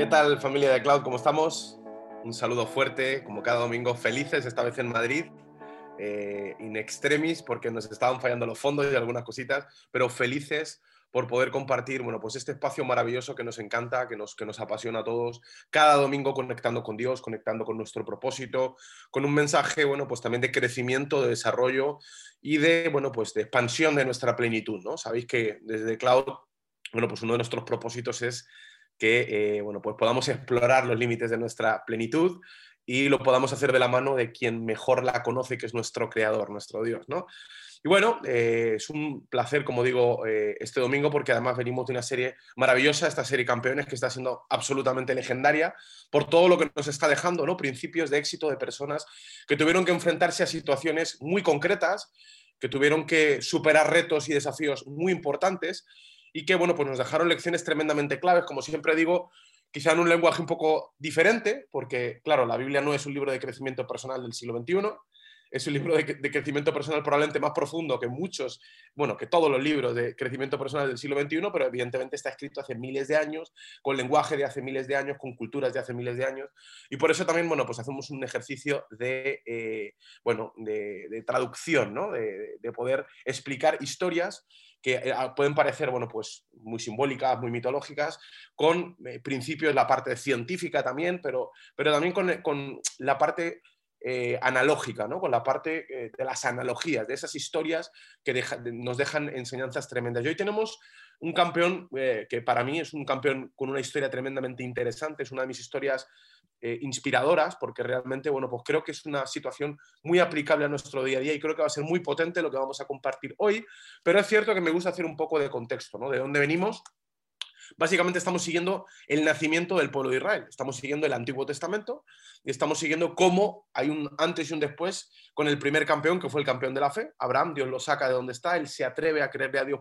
¿Qué tal familia de Cloud? ¿Cómo estamos? Un saludo fuerte, como cada domingo, felices, esta vez en Madrid, eh, in extremis, porque nos estaban fallando los fondos y algunas cositas, pero felices por poder compartir, bueno, pues este espacio maravilloso que nos encanta, que nos, que nos apasiona a todos, cada domingo conectando con Dios, conectando con nuestro propósito, con un mensaje, bueno, pues también de crecimiento, de desarrollo y de, bueno, pues de expansión de nuestra plenitud, ¿no? Sabéis que desde Cloud, bueno, pues uno de nuestros propósitos es que, eh, bueno, pues podamos explorar los límites de nuestra plenitud y lo podamos hacer de la mano de quien mejor la conoce, que es nuestro creador, nuestro Dios, ¿no? Y bueno, eh, es un placer, como digo, eh, este domingo, porque además venimos de una serie maravillosa, esta serie Campeones, que está siendo absolutamente legendaria por todo lo que nos está dejando, ¿no? Principios de éxito de personas que tuvieron que enfrentarse a situaciones muy concretas, que tuvieron que superar retos y desafíos muy importantes y que, bueno, pues nos dejaron lecciones tremendamente claves, como siempre digo, quizá en un lenguaje un poco diferente, porque, claro, la Biblia no es un libro de crecimiento personal del siglo XXI, es un libro de, crecimiento personal probablemente más profundo que muchos, bueno, que todos los libros de crecimiento personal del siglo XXI, pero evidentemente está escrito hace miles de años, con lenguaje de hace miles de años, con culturas de hace miles de años, y por eso también, bueno, pues hacemos un ejercicio de, eh, bueno, de, traducción, ¿no? De, poder explicar historias que eh, pueden parecer, bueno, pues muy simbólicas, muy mitológicas, con eh, principios, la parte científica también, pero, pero también con, con la parte eh, analógica, ¿no? con la parte eh, de las analogías, de esas historias que nos dejan enseñanzas tremendas. Y hoy tenemos un campeón eh, que para mí es un campeón con una historia tremendamente interesante, es una de mis historias inspiradoras, porque realmente, bueno, pues creo que es una situación muy aplicable a nuestro día a día y creo que va a ser muy potente lo que vamos a compartir hoy, pero es cierto que me gusta hacer un poco de contexto, ¿no? De dónde venimos Básicamente estamos siguiendo el nacimiento del pueblo de Israel, estamos siguiendo el Antiguo Testamento y estamos siguiendo cómo hay un antes y un después con el primer campeón, que fue el campeón de la fe, Abraham, Dios lo saca de donde está, él se atreve a creerle a Dios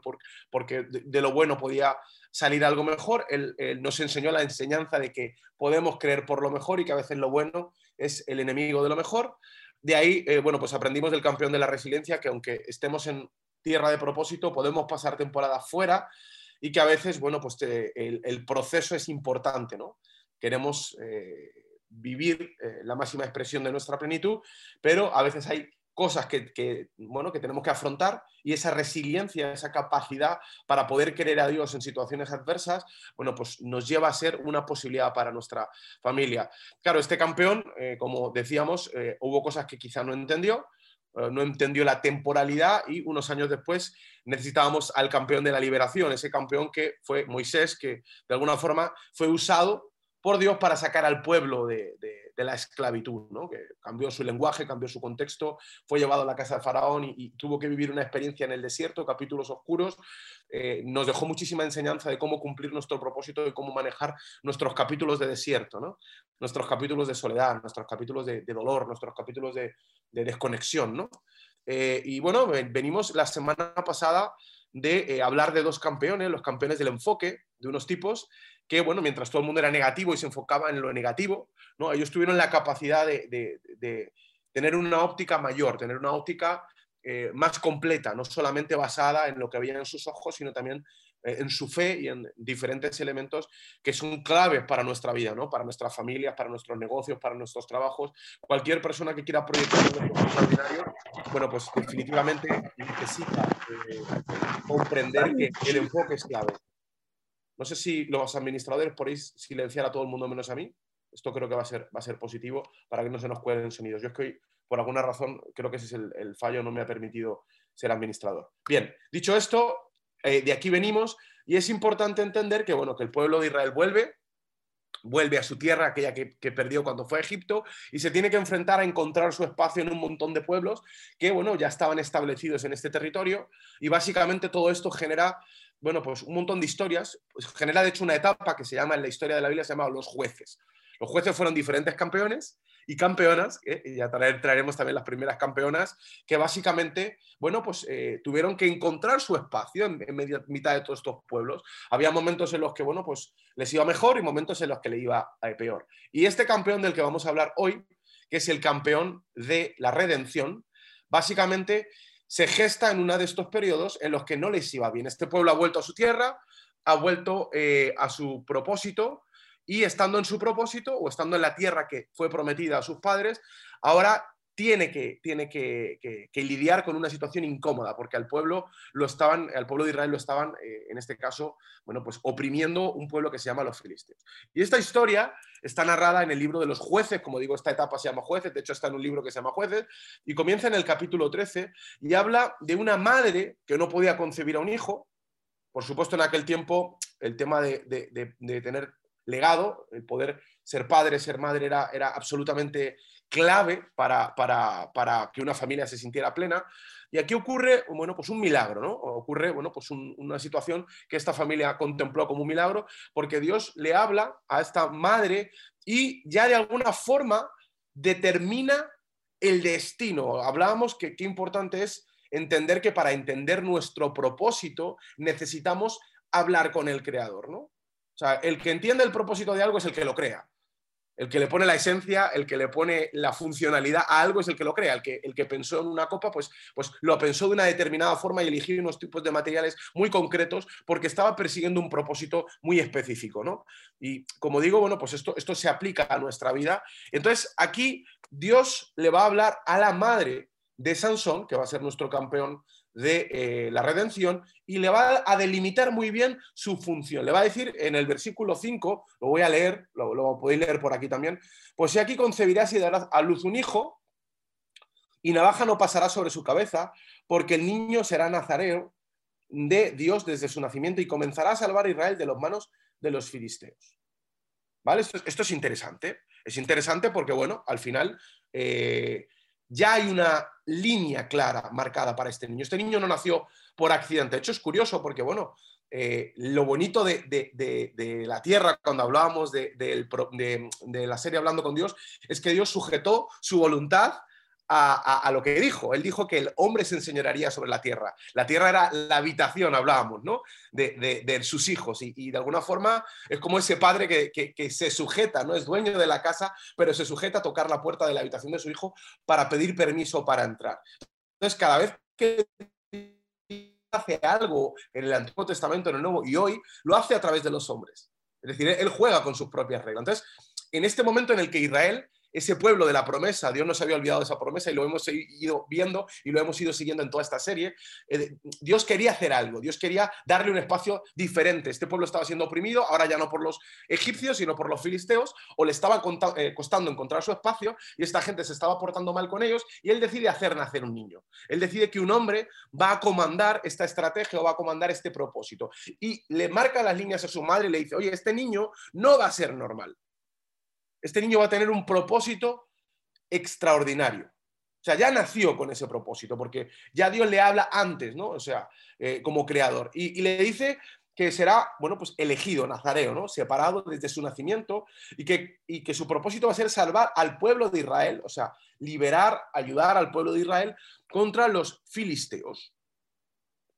porque de lo bueno podía salir algo mejor, él, nos enseñó la enseñanza de que podemos creer por lo mejor y que a veces lo bueno es el enemigo de lo mejor. De ahí, eh, bueno, pues aprendimos del campeón de la resiliencia que aunque estemos en tierra de propósito, podemos pasar temporadas fuera y que a veces, bueno, pues el, proceso es importante, ¿no? Queremos eh, vivir eh, la máxima expresión de nuestra plenitud, pero a veces hay cosas que, bueno, que tenemos que afrontar y esa resiliencia, esa capacidad para poder querer a Dios en situaciones adversas, bueno, pues nos lleva a ser una posibilidad para nuestra familia. Claro, este campeón, eh, como decíamos, hubo cosas que quizá no entendió, eh, no entendió la temporalidad y unos años después necesitábamos al campeón de la liberación, ese campeón que fue Moisés, que de alguna forma fue usado por Dios para sacar al pueblo de, la esclavitud, ¿no? que cambió su lenguaje, cambió su contexto, fue llevado a la casa de Faraón y, tuvo que vivir una experiencia en el desierto, capítulos oscuros, eh, nos dejó muchísima enseñanza de cómo cumplir nuestro propósito y cómo manejar nuestros capítulos de desierto, ¿no? nuestros capítulos de soledad, nuestros capítulos de, dolor, nuestros capítulos de, desconexión. ¿no? Eh, y bueno, venimos la semana pasada de eh, hablar de dos campeones, los campeones del enfoque, de unos tipos que, bueno, mientras todo el mundo era negativo y se enfocaba en lo negativo, ¿no? ellos tuvieron la capacidad de, tener una óptica mayor, tener una óptica eh, más completa, no solamente basada en lo que había en sus ojos, sino también eh, en su fe y en diferentes elementos que son claves para nuestra vida, ¿no? para nuestras familias, para nuestros negocios, para nuestros trabajos. Cualquier persona que quiera proyectar un negocio extraordinario, bueno, pues definitivamente necesita eh, comprender que el enfoque es clave. No sé si los administradores podéis silenciar a todo el mundo menos a mí. Esto creo que va a ser, va a ser positivo para que no se nos cuelen sonidos. Yo es que hoy, por alguna razón, creo que ese es el, fallo, no me ha permitido ser administrador. Bien, dicho esto, eh, de aquí venimos y es importante entender que, bueno, que el pueblo de Israel vuelve, vuelve a su tierra, aquella que, que, perdió cuando fue a Egipto, y se tiene que enfrentar a encontrar su espacio en un montón de pueblos que, bueno, ya estaban establecidos en este territorio, y básicamente todo esto genera bueno, pues un montón de historias. Pues genera, de hecho, una etapa que se llama en la historia de la Biblia, se llama los jueces. Los jueces fueron diferentes campeones y campeonas, y ya traeremos también las primeras campeonas, que básicamente, bueno, pues eh, tuvieron que encontrar su espacio en, mitad de todos estos pueblos. Había momentos en los que, bueno, pues les iba mejor y momentos en los que le iba eh, peor. Y este campeón del que vamos a hablar hoy, que es el campeón de la redención, básicamente se gesta en uno de estos periodos en los que no les iba bien. Este pueblo ha vuelto a su tierra, ha vuelto eh, a su propósito y estando en su propósito o estando en la tierra que fue prometida a sus padres, ahora tiene que, tiene que, lidiar con una situación incómoda, porque al pueblo, lo estaban, al pueblo de Israel lo estaban, eh, en este caso, bueno, pues oprimiendo un pueblo que se llama los filisteos. Y esta historia está narrada en el libro de los jueces, como digo, esta etapa se llama jueces, de hecho está en un libro que se llama jueces, y comienza en el capítulo 13 y habla de una madre que no podía concebir a un hijo. Por supuesto, en aquel tiempo el tema de, de tener legado, el poder ser padre, ser madre era, era absolutamente clave para, para, que una familia se sintiera plena. Y aquí ocurre, bueno, pues un milagro, ¿no? Ocurre, bueno, pues una situación que esta familia contempló como un milagro, porque Dios le habla a esta madre y ya de alguna forma determina el destino. Hablábamos que qué importante es entender que para entender nuestro propósito necesitamos hablar con el Creador, ¿no? O sea, el que entiende el propósito de algo es el que lo crea el que le pone la esencia, el que le pone la funcionalidad a algo es el que lo crea. El que, pensó en una copa, pues, pues lo pensó de una determinada forma y eligió unos tipos de materiales muy concretos porque estaba persiguiendo un propósito muy específico, ¿no? Y como digo, bueno, pues esto, esto se aplica a nuestra vida. Entonces, aquí Dios le va a hablar a la madre de Sansón, que va a ser nuestro campeón de eh, la redención y le va a delimitar muy bien su función. Le va a decir en el versículo 5, lo voy a leer, lo, podéis leer por aquí también, pues si aquí concebirás y darás a luz un hijo, y navaja no pasará sobre su cabeza, porque el niño será nazareo de Dios desde su nacimiento y comenzará a salvar a Israel de las manos de los filisteos. ¿Vale? Esto, es interesante. Es interesante porque, bueno, al final eh, ya hay una línea clara marcada para este niño. Este niño no nació por accidente. De hecho, es curioso porque, bueno, eh, lo bonito de, la tierra, cuando hablábamos de, la serie Hablando con Dios, es que Dios sujetó su voluntad a, lo que dijo. Él dijo que el hombre se enseñaría sobre la tierra. La tierra era la habitación, hablábamos, ¿no? De, sus hijos. Y, de alguna forma es como ese padre que, se sujeta, ¿no? Es dueño de la casa, pero se sujeta a tocar la puerta de la habitación de su hijo para pedir permiso para entrar. Entonces, cada vez que hace algo en el Antiguo Testamento, en el Nuevo, y hoy lo hace a través de los hombres. Es decir, él juega con sus propias reglas. Entonces, en este momento en el que Israel ese pueblo de la promesa, Dios no se había olvidado de esa promesa y lo hemos ido viendo y lo hemos ido siguiendo en toda esta serie. Eh, Dios quería hacer algo, Dios quería darle un espacio diferente. Este pueblo estaba siendo oprimido, ahora ya no por los egipcios, sino por los filisteos, o le estaba eh, costando encontrar su espacio y esta gente se estaba portando mal con ellos y él decide hacer nacer un niño. Él decide que un hombre va a comandar esta estrategia o va a comandar este propósito. Y le marca las líneas a su madre y le dice, oye, este niño no va a ser normal este niño va a tener un propósito extraordinario. O sea, ya nació con ese propósito, porque ya Dios le habla antes, ¿no? O sea, eh, como creador. Y, le dice que será, bueno, pues elegido, nazareo, ¿no? Separado desde su nacimiento y que, y que su propósito va a ser salvar al pueblo de Israel, o sea, liberar, ayudar al pueblo de Israel contra los filisteos.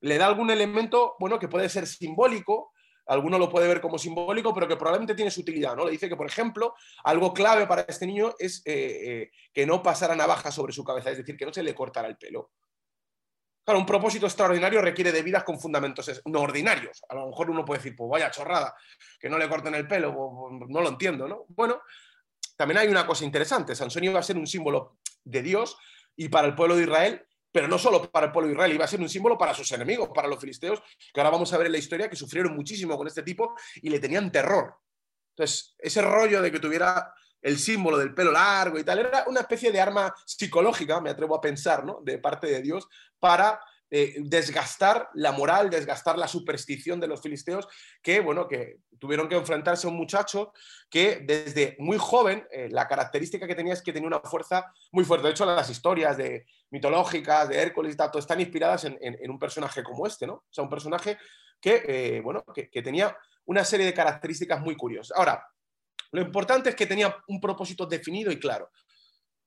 Le da algún elemento, bueno, que puede ser simbólico, alguno lo puede ver como simbólico, pero que probablemente tiene su utilidad, ¿no? Le dice que, por ejemplo, algo clave para este niño es eh, eh, que no pasara navaja sobre su cabeza, es decir, que no se le cortara el pelo. Claro, un propósito extraordinario requiere de vidas con fundamentos no ordinarios. A lo mejor uno puede decir, pues vaya chorrada, que no le corten el pelo, no lo entiendo, ¿no? Bueno, también hay una cosa interesante. Sansón iba a ser un símbolo de Dios y para el pueblo de Israel pero no solo para el pueblo de Israel, iba a ser un símbolo para sus enemigos, para los filisteos, que ahora vamos a ver en la historia que sufrieron muchísimo con este tipo y le tenían terror. Entonces, ese rollo de que tuviera el símbolo del pelo largo y tal, era una especie de arma psicológica, me atrevo a pensar, ¿no? De parte de Dios, para eh, desgastar la moral, desgastar la superstición de los filisteos, que, bueno, que tuvieron que enfrentarse a un muchacho que desde muy joven, eh, la característica que tenía es que tenía una fuerza muy fuerte. De hecho, las historias de, mitológicas de Hércules y tal, están inspiradas en, un personaje como este, ¿no? O sea, un personaje que, eh, bueno, que tenía una serie de características muy curiosas. Ahora, lo importante es que tenía un propósito definido y claro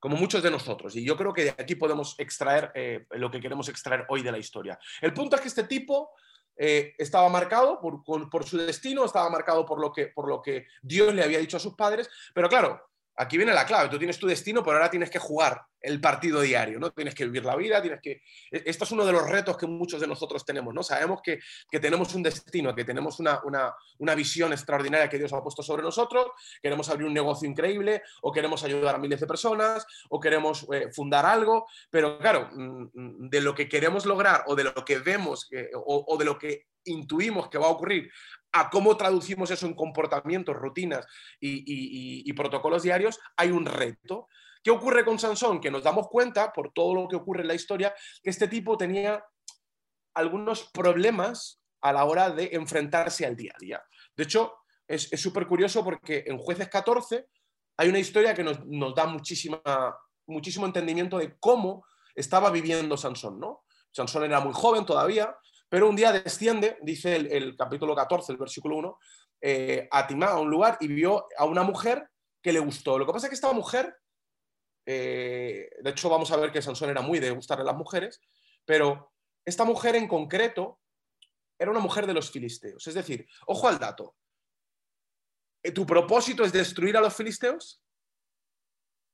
como muchos de nosotros. Y yo creo que de aquí podemos extraer eh, lo que queremos extraer hoy de la historia. El punto es que este tipo eh, estaba marcado por, por, su destino, estaba marcado por lo, que, por lo que Dios le había dicho a sus padres, pero claro, Aquí viene la clave, tú tienes tu destino, pero ahora tienes que jugar el partido diario, ¿no? Tienes que vivir la vida, tienes que... E-, esto es uno de los retos que muchos de nosotros tenemos, ¿no? Sabemos que, tenemos un destino, que tenemos una, una, visión extraordinaria que Dios ha puesto sobre nosotros, queremos abrir un negocio increíble, o queremos ayudar a miles de personas, o queremos eh, fundar algo, pero claro, mm, mm, de lo que queremos lograr, o de lo que vemos, o de lo que intuimos que va a ocurrir a cómo traducimos eso en comportamientos, rutinas y, protocolos diarios, hay un reto. ¿Qué ocurre con Sansón? Que nos damos cuenta, por todo lo que ocurre en la historia, que este tipo tenía algunos problemas a la hora de enfrentarse al día a día. De hecho, es súper curioso porque en Jueces 14 hay una historia que nos, da muchísima, muchísimo entendimiento de cómo estaba viviendo Sansón, ¿no? Sansón era muy joven todavía, pero un día desciende, dice el, capítulo 14, el versículo 1, eh, a Timá, a un lugar, y vio a una mujer que le gustó. Lo que pasa es que esta mujer, eh, de hecho vamos a ver que Sansón era muy de gustarle a las mujeres, pero esta mujer en concreto era una mujer de los filisteos. Es decir, ojo al dato. Eh, ¿Tu propósito es destruir a los filisteos?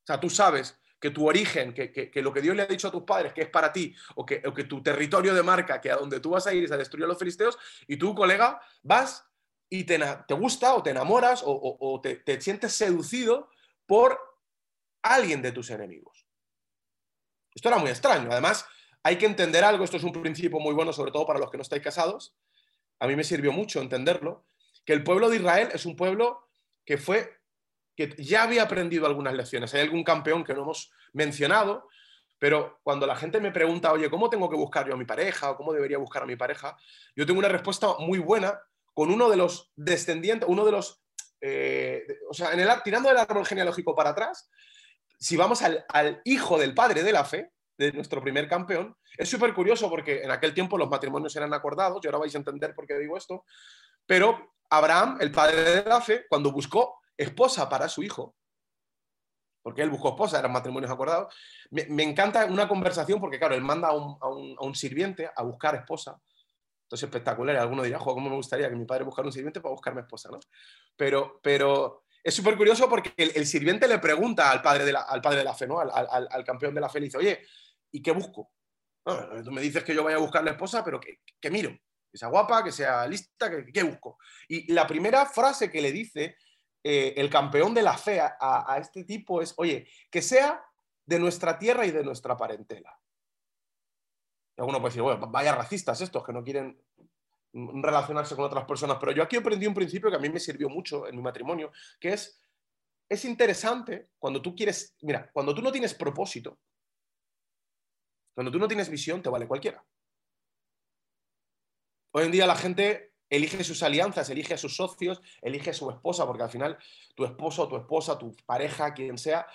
O sea, tú sabes que tu origen, que, lo que Dios le ha dicho a tus padres, que es para ti, o que, que tu territorio de marca, que a donde tú vas a ir es a destruir a los filisteos, y tú, colega, vas y te, te gusta o te enamoras o, te, te sientes seducido por alguien de tus enemigos. Esto era muy extraño. Además, hay que entender algo, esto es un principio muy bueno, sobre todo para los que no estáis casados. A mí me sirvió mucho entenderlo, que el pueblo de Israel es un pueblo que fue que ya había aprendido algunas lecciones. Hay algún campeón que no hemos mencionado, pero cuando la gente me pregunta, oye, ¿cómo tengo que buscar yo a mi pareja o cómo debería buscar a mi pareja? Yo tengo una respuesta muy buena con uno de los descendientes, uno de los, eh, o sea, el, tirando del árbol genealógico para atrás, si vamos al, hijo del padre de la fe, de nuestro primer campeón, es súper curioso porque en aquel tiempo los matrimonios eran acordados, y ahora vais a entender por qué digo esto, pero Abraham, el padre de la fe, cuando buscó esposa para su hijo, porque él buscó esposa, eran matrimonios acordados. Me, encanta una conversación porque, claro, él manda a un, sirviente a buscar esposa. Entonces, espectacular. Alguno dirá, ¿cómo me gustaría que mi padre buscara un sirviente para buscarme esposa? ¿no? Pero, pero es súper curioso porque el, sirviente le pregunta al padre de la, al padre de la fe, ¿no? al, campeón de la fe, le dice, oye, ¿y qué busco? tú me dices que yo vaya a buscar la esposa, pero ¿qué, miro? Que sea guapa, que sea lista, ¿qué busco? Y la primera frase que le dice eh, el campeón de la fe a, este tipo es, oye, que sea de nuestra tierra y de nuestra parentela. Y alguno puede decir, bueno, vaya racistas estos que no quieren relacionarse con otras personas, pero yo aquí aprendí un principio que a mí me sirvió mucho en mi matrimonio, que es, es interesante cuando tú quieres, mira, cuando tú no tienes propósito, cuando tú no tienes visión, te vale cualquiera. Hoy en día la gente elige sus alianzas, elige a sus socios, elige a su esposa, porque al final tu esposo, tu esposa, tu pareja, quien sea,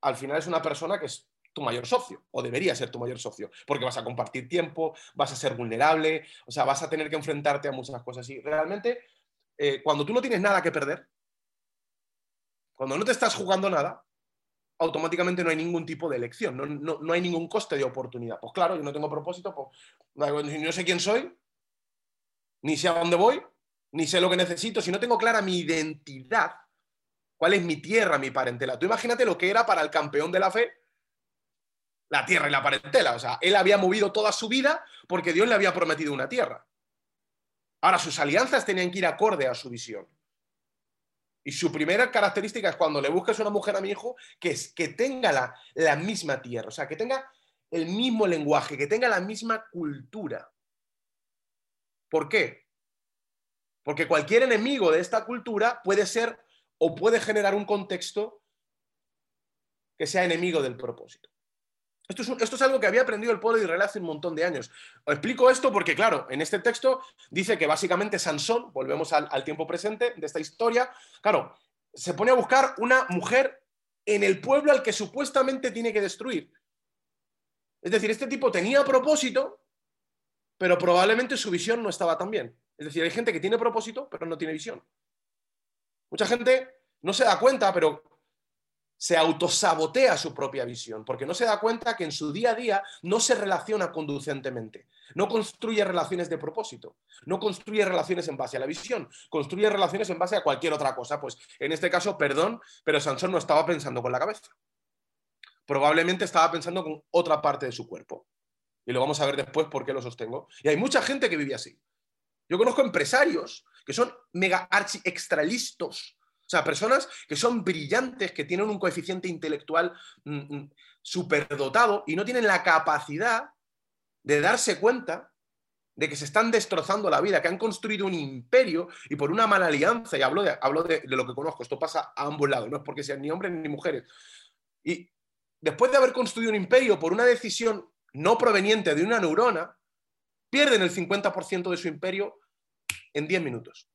al final es una persona que es tu mayor socio, o debería ser tu mayor socio, porque vas a compartir tiempo, vas a ser vulnerable, o sea, vas a tener que enfrentarte a muchas cosas. Y realmente, eh, cuando tú no tienes nada que perder, cuando no te estás jugando nada, automáticamente no hay ningún tipo de elección, no, no hay ningún coste de oportunidad. Pues claro, yo no tengo propósito, pues no sé quién soy, ni sé a dónde voy, ni sé lo que necesito, si no tengo clara mi identidad, cuál es mi tierra, mi parentela. Tú imagínate lo que era para el campeón de la fe la tierra y la parentela. O sea, él había movido toda su vida porque Dios le había prometido una tierra. Ahora, sus alianzas tenían que ir acorde a su visión. Y su primera característica es cuando le busques una mujer a mi hijo, que es que tenga la, la misma tierra, o sea, que tenga el mismo lenguaje, que tenga la misma cultura. ¿Por qué? Porque cualquier enemigo de esta cultura puede ser o puede generar un contexto que sea enemigo del propósito. Esto es, algo que había aprendido el pueblo de Israel hace un montón de años. Os explico esto porque, claro, en este texto dice que básicamente Sansón, volvemos al, al tiempo presente de esta historia, claro, se pone a buscar una mujer en el pueblo al que supuestamente tiene que destruir. Es decir, este tipo tenía propósito, pero probablemente su visión no estaba tan bien. Es decir, hay gente que tiene propósito, pero no tiene visión. Mucha gente no se da cuenta, pero se autosabotea su propia visión, porque no se da cuenta que en su día a día no se relaciona conducentemente, no construye relaciones de propósito, no construye relaciones en base a la visión, construye relaciones en base a cualquier otra cosa. Pues en este caso, perdón, pero Sansón no estaba pensando con la cabeza. Probablemente estaba pensando con otra parte de su cuerpo. Y lo vamos a ver después por qué lo sostengo. Y hay mucha gente que vive así. Yo conozco empresarios que son mega archi extralistos o sea, personas que son brillantes, que tienen un coeficiente intelectual mm, mm, superdotado y no tienen la capacidad de darse cuenta de que se están destrozando la vida, que han construido un imperio y por una mala alianza, y hablo de, hablo de, lo que conozco, esto pasa a ambos lados, no es porque sean ni hombres ni mujeres. Y después de haber construido un imperio por una decisión no proveniente de una neurona, pierden el 50% de su imperio en 10 minutos.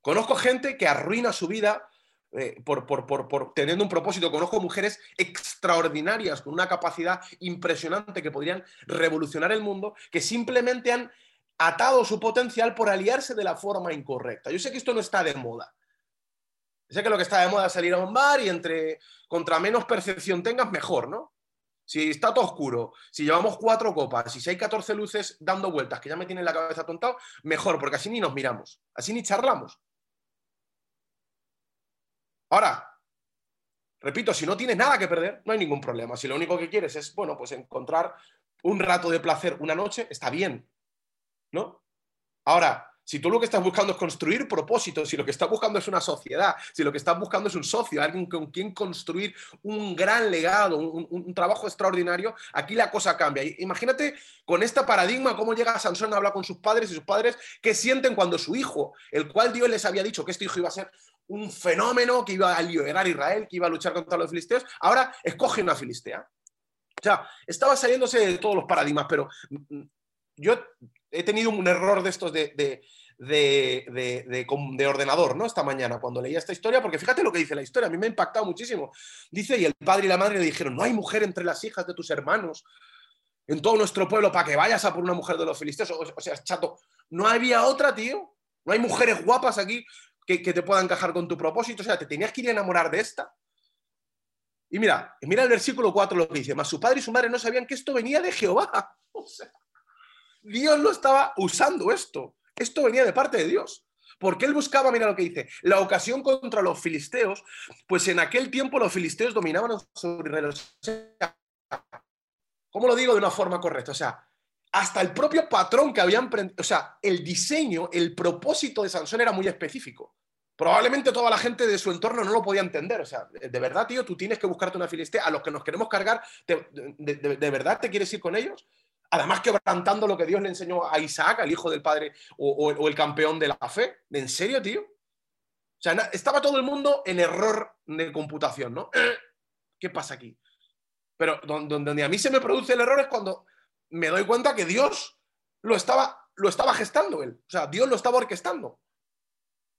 Conozco gente que arruina su vida eh, por, teniendo un propósito. Conozco mujeres extraordinarias con una capacidad impresionante que podrían revolucionar el mundo, que simplemente han atado su potencial por aliarse de la forma incorrecta. Yo sé que esto no está de moda. sé que lo que está de moda es salir a un bar y entre contra menos percepción tengas, mejor, ¿no? Si está todo oscuro, si llevamos cuatro copas, si hay 14 luces dando vueltas que ya me tienen la cabeza tontado, mejor, porque así ni nos miramos, así ni charlamos. Ahora, repito, si no tienes nada que perder, no hay ningún problema. Si lo único que quieres es, bueno, pues encontrar un rato de placer una noche, está bien, ¿no? Ahora, si tú lo que estás buscando es construir propósitos, si lo que estás buscando es una sociedad, si lo que estás buscando es un socio, alguien con quien construir un gran legado, un, trabajo extraordinario, aquí la cosa cambia. Imagínate con este paradigma cómo llega Sansón a hablar con sus padres y sus padres qué sienten cuando su hijo, el cual Dios les había dicho que este hijo iba a ser un fenómeno, que iba a liberar a Israel, que iba a luchar contra los filisteos, ahora escoge una filistea. O sea, estaba saliéndose de todos los paradigmas, pero mm, mm, yo he tenido un error de estos de, de, ordenador, ¿no? Esta mañana, cuando leía esta historia, porque fíjate lo que dice la historia, a mí me ha impactado muchísimo. Dice, y el padre y la madre le dijeron, no hay mujer entre las hijas de tus hermanos en todo nuestro pueblo para que vayas a por una mujer de los filisteos. O, sea, chato, no había otra, tío. No hay mujeres guapas aquí que, te puedan encajar con tu propósito. O sea, te tenías que ir a enamorar de esta. Y mira, mira el versículo 4 lo que dice, mas su padre y su madre no sabían que esto venía de Jehová. O sea, Dios lo estaba usando esto. Esto venía de parte de Dios. Porque él buscaba, mira lo que dice, la ocasión contra los filisteos, pues en aquel tiempo los filisteos dominaban sobre Israel. ¿Cómo lo digo de una forma correcta? O sea, hasta el propio patrón que habían, o sea, el diseño, el propósito de Sansón era muy específico. Probablemente toda la gente de su entorno no lo podía entender. O sea, de verdad, tío, tú tienes que buscarte una filistea. A los que nos queremos cargar, de verdad te quieres ir con ellos? Además, quebrantando lo que Dios le enseñó a Isaac, al hijo del padre o, el campeón de la fe. ¿En serio, tío? O sea, estaba todo el mundo en error de computación, ¿no? ¿Qué pasa aquí? Pero donde, a mí se me produce el error es cuando me doy cuenta que Dios lo estaba, lo estaba gestando él. O sea, Dios lo estaba orquestando.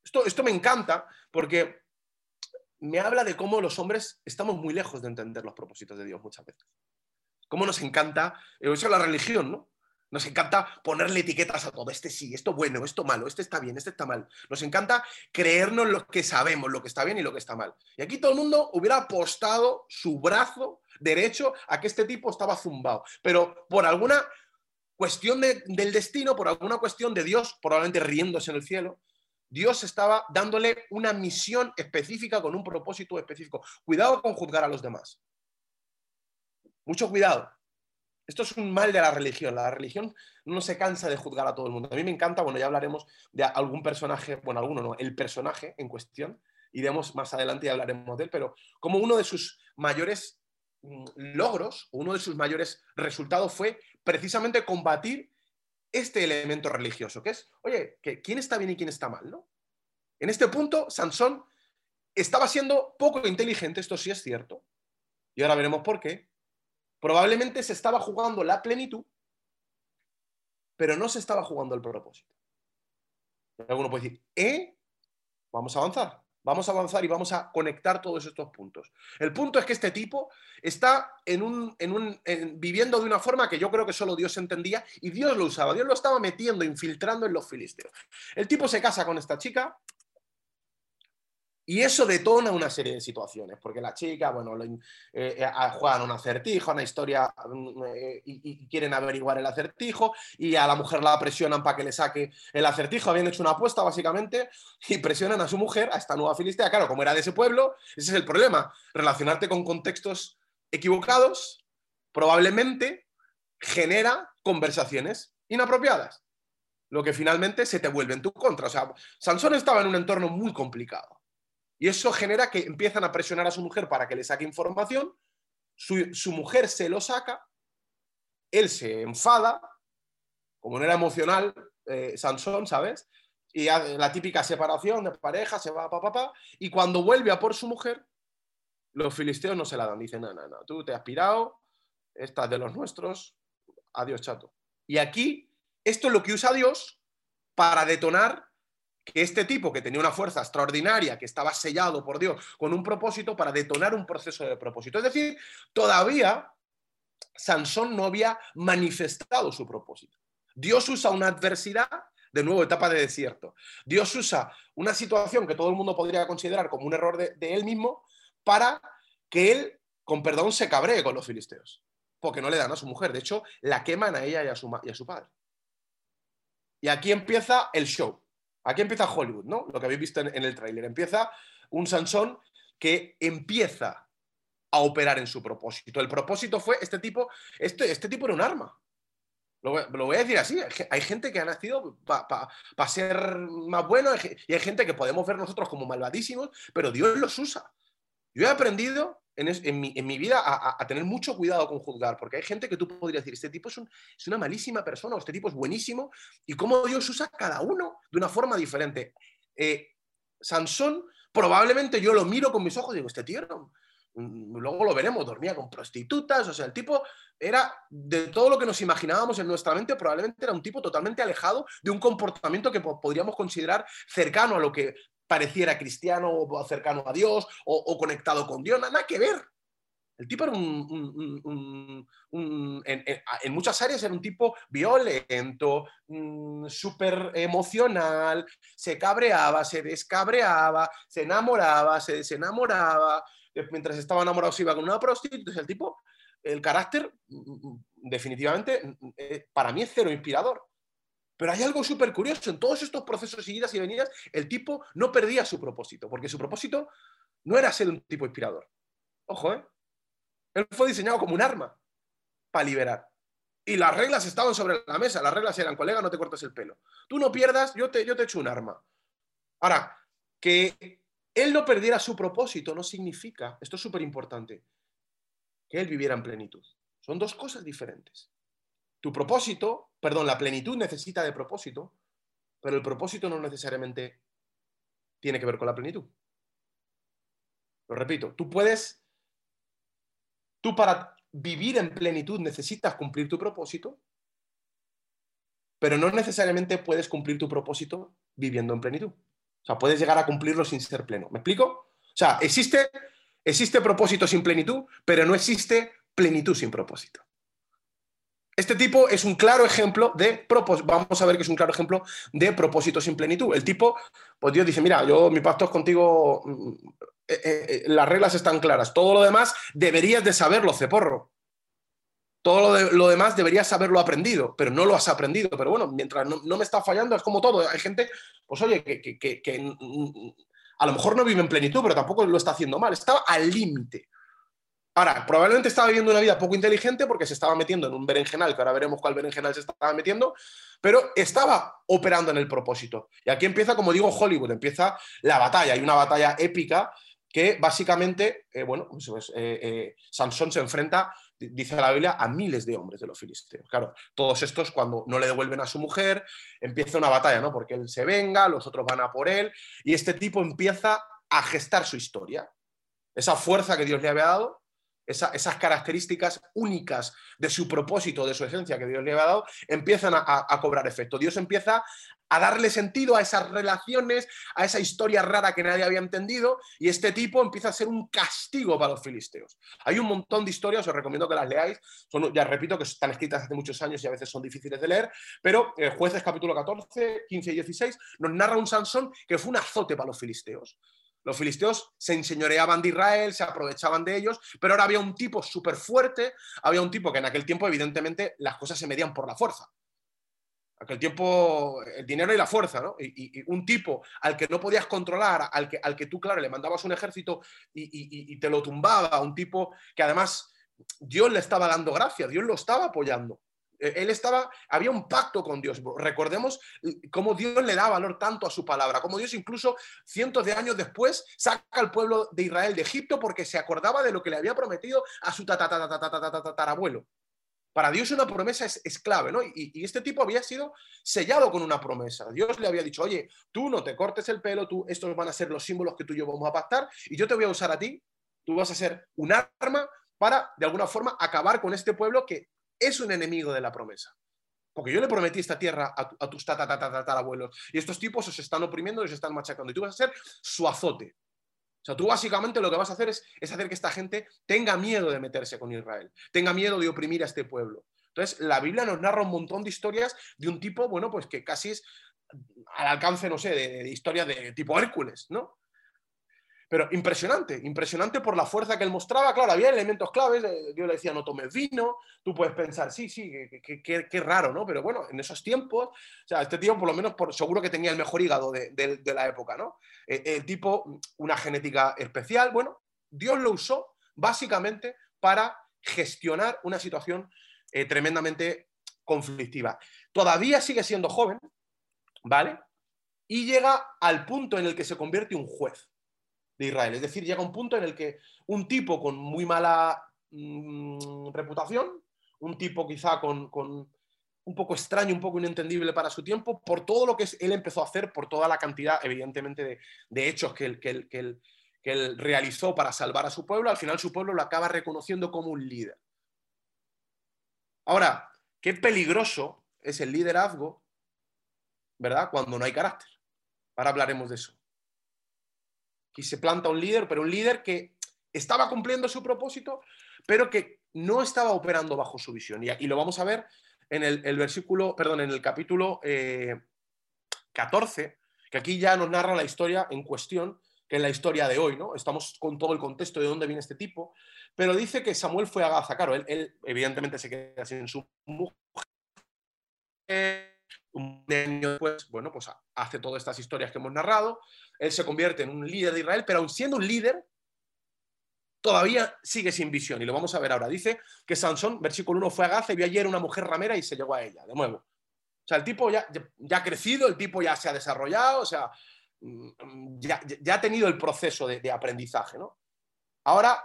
Esto, esto me encanta porque me habla de cómo los hombres estamos muy lejos de entender los propósitos de Dios muchas veces cómo nos encanta, eso es la religión, ¿no? Nos encanta ponerle etiquetas a todo. Este sí, esto bueno, esto malo, este está bien, este está mal. Nos encanta creernos lo que sabemos, lo que está bien y lo que está mal. Y aquí todo el mundo hubiera apostado su brazo derecho a que este tipo estaba zumbado. Pero por alguna cuestión del destino, por alguna cuestión de Dios, probablemente riéndose en el cielo, Dios estaba dándole una misión específica con un propósito específico. Cuidado con juzgar a los demás. Mucho cuidado. Esto es un mal de la religión. La religión no se cansa de juzgar a todo el mundo. A mí me encanta, bueno, ya hablaremos de algún personaje, bueno, alguno no, el personaje en cuestión, iremos más adelante y hablaremos de él, pero como uno de sus mayores mm, logros, uno de sus mayores resultados fue precisamente combatir este elemento religioso, que es, oye, que quién está bien y quién está mal, ¿no? En este punto, Sansón estaba siendo poco inteligente, esto sí es cierto, y ahora veremos por qué, Probablemente se estaba jugando la plenitud, pero no se estaba jugando el propósito. Alguno puede decir, ¿eh? Vamos a avanzar. Vamos a avanzar y vamos a conectar todos estos puntos. El punto es que este tipo está en un, en un, viviendo de una forma que yo creo que solo Dios entendía y Dios lo usaba. Dios lo estaba metiendo, infiltrando en los filisteos. El tipo se casa con esta chica, Y eso detona una serie de situaciones, porque la chica, bueno, eh, eh, juegan un acertijo, una historia, mm, eh, y, quieren averiguar el acertijo, y a la mujer la presionan para que le saque el acertijo. Habían hecho una apuesta, básicamente, y presionan a su mujer, a esta nueva filistea. Claro, como era de ese pueblo, ese es el problema. Relacionarte con contextos equivocados probablemente genera conversaciones inapropiadas, lo que finalmente se te vuelve en tu contra. O sea, Sansón estaba en un entorno muy complicado y eso genera que empiezan a presionar a su mujer para que le saque información, su, mujer se lo saca, él se enfada, como no era emocional, eh, Sansón, ¿sabes? Y la típica separación de pareja, se va, papá, papá, y cuando vuelve a por su mujer, los filisteos no se la dan. Dicen, no, no, no, tú te has pirado, estás de los nuestros, adiós, chato. Y aquí, esto es lo que usa Dios para detonar que este tipo que tenía una fuerza extraordinaria, que estaba sellado por Dios con un propósito para detonar un proceso de propósito. Es decir, todavía Sansón no había manifestado su propósito. Dios usa una adversidad, de nuevo, etapa de desierto. Dios usa una situación que todo el mundo podría considerar como un error de, él mismo para que él, con perdón, se cabree con los filisteos. Porque no le dan a su mujer. De hecho, la queman a ella y a su, y a su padre. Y aquí empieza el show. Aquí empieza Hollywood, ¿no? Lo que habéis visto en, el tráiler. Empieza un Sansón que empieza a operar en su propósito. El propósito fue, este tipo, este, este tipo era un arma. Lo, voy a decir así, hay gente que ha nacido para ser más bueno y hay gente que podemos ver nosotros como malvadísimos, pero Dios los usa. Yo he aprendido en, mi, vida a, tener mucho cuidado con juzgar, porque hay gente que tú podrías decir, este tipo es, una malísima persona o este tipo es buenísimo, y cómo Dios usa cada uno de una forma diferente. Eh, Sansón, probablemente yo lo miro con mis ojos y digo, este tío mm, luego lo veremos, dormía con prostitutas, o sea, el tipo era de todo lo que nos imaginábamos en nuestra mente, probablemente era un tipo totalmente alejado de un comportamiento que podríamos considerar cercano a lo que pareciera cristiano o cercano a Dios o, conectado con Dios, nada, que ver. El tipo era un, en, muchas áreas era un tipo violento, mm, súper emocional, se cabreaba, se descabreaba, se enamoraba, se desenamoraba, mientras estaba enamorado se iba con una prostituta, el tipo, el carácter mm, mm, definitivamente eh, para mí es cero inspirador. Pero hay algo súper curioso, en todos estos procesos idas y venidas, el tipo no perdía su propósito, porque su propósito no era ser un tipo inspirador. Ojo, ¿eh? Él fue diseñado como un arma para liberar. Y las reglas estaban sobre la mesa. Las reglas eran, colega, no te cortes el pelo. Tú no pierdas, yo te, yo te echo un arma. Ahora, que él no perdiera su propósito no significa, esto es súper importante, que él viviera en plenitud. Son dos cosas diferentes. Tu propósito, perdón, la plenitud necesita de propósito, pero el propósito no necesariamente tiene que ver con la plenitud. Lo repito, tú puedes, tú para vivir en plenitud necesitas cumplir tu propósito, pero no necesariamente puedes cumplir tu propósito viviendo en plenitud. O sea, puedes llegar a cumplirlo sin ser pleno. ¿Me explico? O sea, existe, existe propósito sin plenitud, pero no existe plenitud sin propósito. Este tipo es un claro ejemplo de propósito. Vamos a ver que es un claro ejemplo de propósito sin plenitud. El tipo, pues Dios dice: Mira, yo mi pacto es contigo, mm, eh, eh, eh, las reglas están claras. Todo lo demás deberías de saberlo, ceporro. Todo lo, demás deberías haberlo aprendido, pero no lo has aprendido. Pero bueno, mientras no, me está fallando, es como todo. Hay gente, pues oye, que, que mm, mm, a lo mejor no vive en plenitud, pero tampoco lo está haciendo mal. Estaba al límite. Ahora, probablemente estaba viviendo una vida poco inteligente porque se estaba metiendo en un berenjenal, que ahora veremos cuál berenjenal se estaba metiendo, pero estaba operando en el propósito. Y aquí empieza, como digo, Hollywood, empieza la batalla. Hay una batalla épica que básicamente, eh, bueno, pues, pues eh, eh, Sansón se enfrenta, dice la Biblia, a miles de hombres de los filisteos. Claro, todos estos cuando no le devuelven a su mujer, empieza una batalla, ¿no? Porque él se venga, los otros van a por él, y este tipo empieza a gestar su historia. Esa fuerza que Dios le había dado, esas características únicas de su propósito, de su esencia que Dios le ha dado, empiezan a, cobrar efecto. Dios empieza a darle sentido a esas relaciones, a esa historia rara que nadie había entendido, y este tipo empieza a ser un castigo para los filisteos. Hay un montón de historias, os recomiendo que las leáis, ya repito que están escritas hace muchos años y a veces son difíciles de leer, pero eh, Jueces capítulo 14, 15 y 16 nos narra un Sansón que fue un azote para los filisteos. Los filisteos se enseñoreaban de Israel, se aprovechaban de ellos, pero ahora había un tipo súper fuerte, había un tipo que en aquel tiempo evidentemente las cosas se medían por la fuerza. Aquel tiempo, el dinero y la fuerza, ¿no? Y, un tipo al que no podías controlar, al que, al que tú, claro, le mandabas un ejército y, te lo tumbaba, un tipo que además Dios le estaba dando gracia, Dios lo estaba apoyando. E, él estaba, había un pacto con Dios. Recordemos cómo Dios le da valor tanto a su palabra, cómo Dios incluso cientos de años después saca al pueblo de Israel de Egipto porque se acordaba de lo que le había prometido a su tatarabuelo. Para Dios una promesa es, clave, ¿no? Y, este tipo había sido sellado con una promesa. Dios le había dicho, oye, tú no te cortes el pelo, tú, estos van a ser los símbolos que tú y yo vamos a pactar, y yo te voy a usar a ti, tú vas a ser un arma para, de alguna forma, acabar con este pueblo que es un enemigo de la promesa. Porque yo le prometí esta tierra a, tus tatarabuelos, y estos tipos os están oprimiendo y os están machacando, y tú vas a ser su azote. O sea, tú básicamente lo que vas a hacer es, hacer que esta gente tenga miedo de meterse con Israel, tenga miedo de oprimir a este pueblo. Entonces, la Biblia nos narra un montón de historias de un tipo, bueno, pues que casi es al alcance, no sé, de, de historias de tipo Hércules, ¿no? Pero impresionante, impresionante por la fuerza que él mostraba. Claro, había elementos claves. Dios le decía, no tomes vino. Tú puedes pensar, sí, sí, qué raro, ¿no? Pero bueno, en esos tiempos, o sea, este tío por lo menos seguro que tenía el mejor hígado de, la época, ¿no? Eh, el tipo, una genética especial. Bueno, Dios lo usó básicamente para gestionar una situación eh, tremendamente conflictiva. Todavía sigue siendo joven, ¿vale? Y llega al punto en el que se convierte un juez. Israel. Es decir, llega un punto en el que un tipo con muy mala mm, reputación, un tipo quizá con, un poco extraño, un poco inentendible para su tiempo, por todo lo que él empezó a hacer, por toda la cantidad, evidentemente, de, hechos que él, que, que, que él realizó para salvar a su pueblo, al final su pueblo lo acaba reconociendo como un líder. Ahora, qué peligroso es el liderazgo, ¿verdad? Cuando no hay carácter. Ahora hablaremos de eso. Aquí se planta un líder, pero un líder que estaba cumpliendo su propósito, pero que no estaba operando bajo su visión. Y, lo vamos a ver en el, versículo, perdón, en el capítulo 14, eh, que aquí ya nos narra la historia en cuestión, que es la historia de hoy, ¿no? Estamos con todo el contexto de dónde viene este tipo, pero dice que Samuel fue a Gaza. Claro, él, evidentemente se queda sin su mujer. Un año después, bueno, pues hace todas estas historias que hemos narrado, él se convierte en un líder de Israel, pero aun siendo un líder, todavía sigue sin visión. Y lo vamos a ver ahora. Dice que Sansón, versículo 1, fue a Gaza y vio ayer una mujer ramera y se llegó a ella, de nuevo. O sea, el tipo ya, ya ha crecido, el tipo ya se ha desarrollado, o sea, mm, ya, ha tenido el proceso de, aprendizaje, ¿no? Ahora,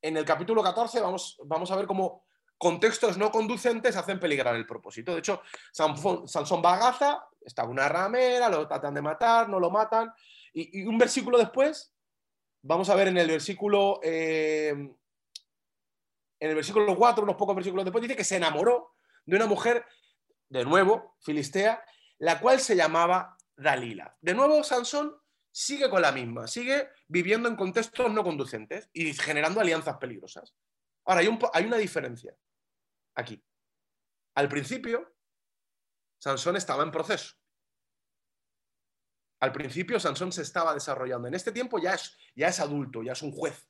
en el capítulo 14 vamos, vamos a ver cómo contextos no conducentes hacen peligrar el propósito. De hecho, Sansón va a Gaza, está una ramera, lo tratan de matar, no lo matan, y, un versículo después, vamos a ver en el versículo, eh, en el versículo 4, unos pocos versículos después, dice que se enamoró de una mujer, de nuevo, filistea, la cual se llamaba Dalila. De nuevo, Sansón sigue con la misma, sigue viviendo en contextos no conducentes y generando alianzas peligrosas. Ahora, hay, hay una diferencia aquí. Al principio, Sansón estaba en proceso. Al principio Sansón se estaba desarrollando. En este tiempo ya es, ya es adulto, ya es un juez.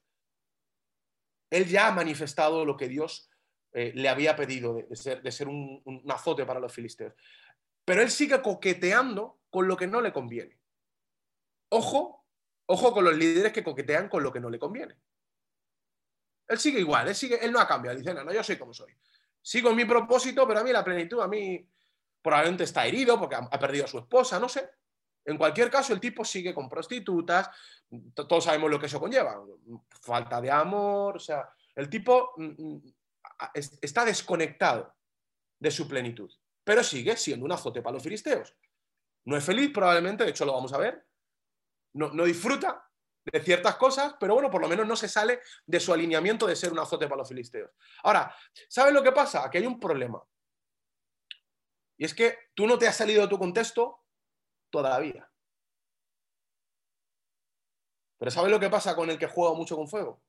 Él ya ha manifestado lo que Dios eh, le había pedido de, ser, un, un, azote para los filisteos. Pero él sigue coqueteando con lo que no le conviene. Ojo, ojo con los líderes que coquetean con lo que no le conviene. Él sigue igual, él, sigue, él no ha cambiado. Dice, no, no, yo soy como soy. Sigo mi propósito, pero a mí la plenitud, a mí probablemente está herido porque ha perdido a su esposa, no sé. En cualquier caso, el tipo sigue con prostitutas, todos sabemos lo que eso conlleva, falta de amor, o sea, el tipo mm, mm, está desconectado de su plenitud, pero sigue siendo un azote para los filisteos. No es feliz probablemente, de hecho lo vamos a ver, no, no disfruta de ciertas cosas, pero bueno, por lo menos no se sale de su alineamiento de ser un azote para los filisteos. Ahora, ¿sabes lo que pasa? Aquí hay un problema. Y es que tú no te has salido de tu contexto todavía. Pero ¿sabes lo que pasa con el que juega mucho con fuego?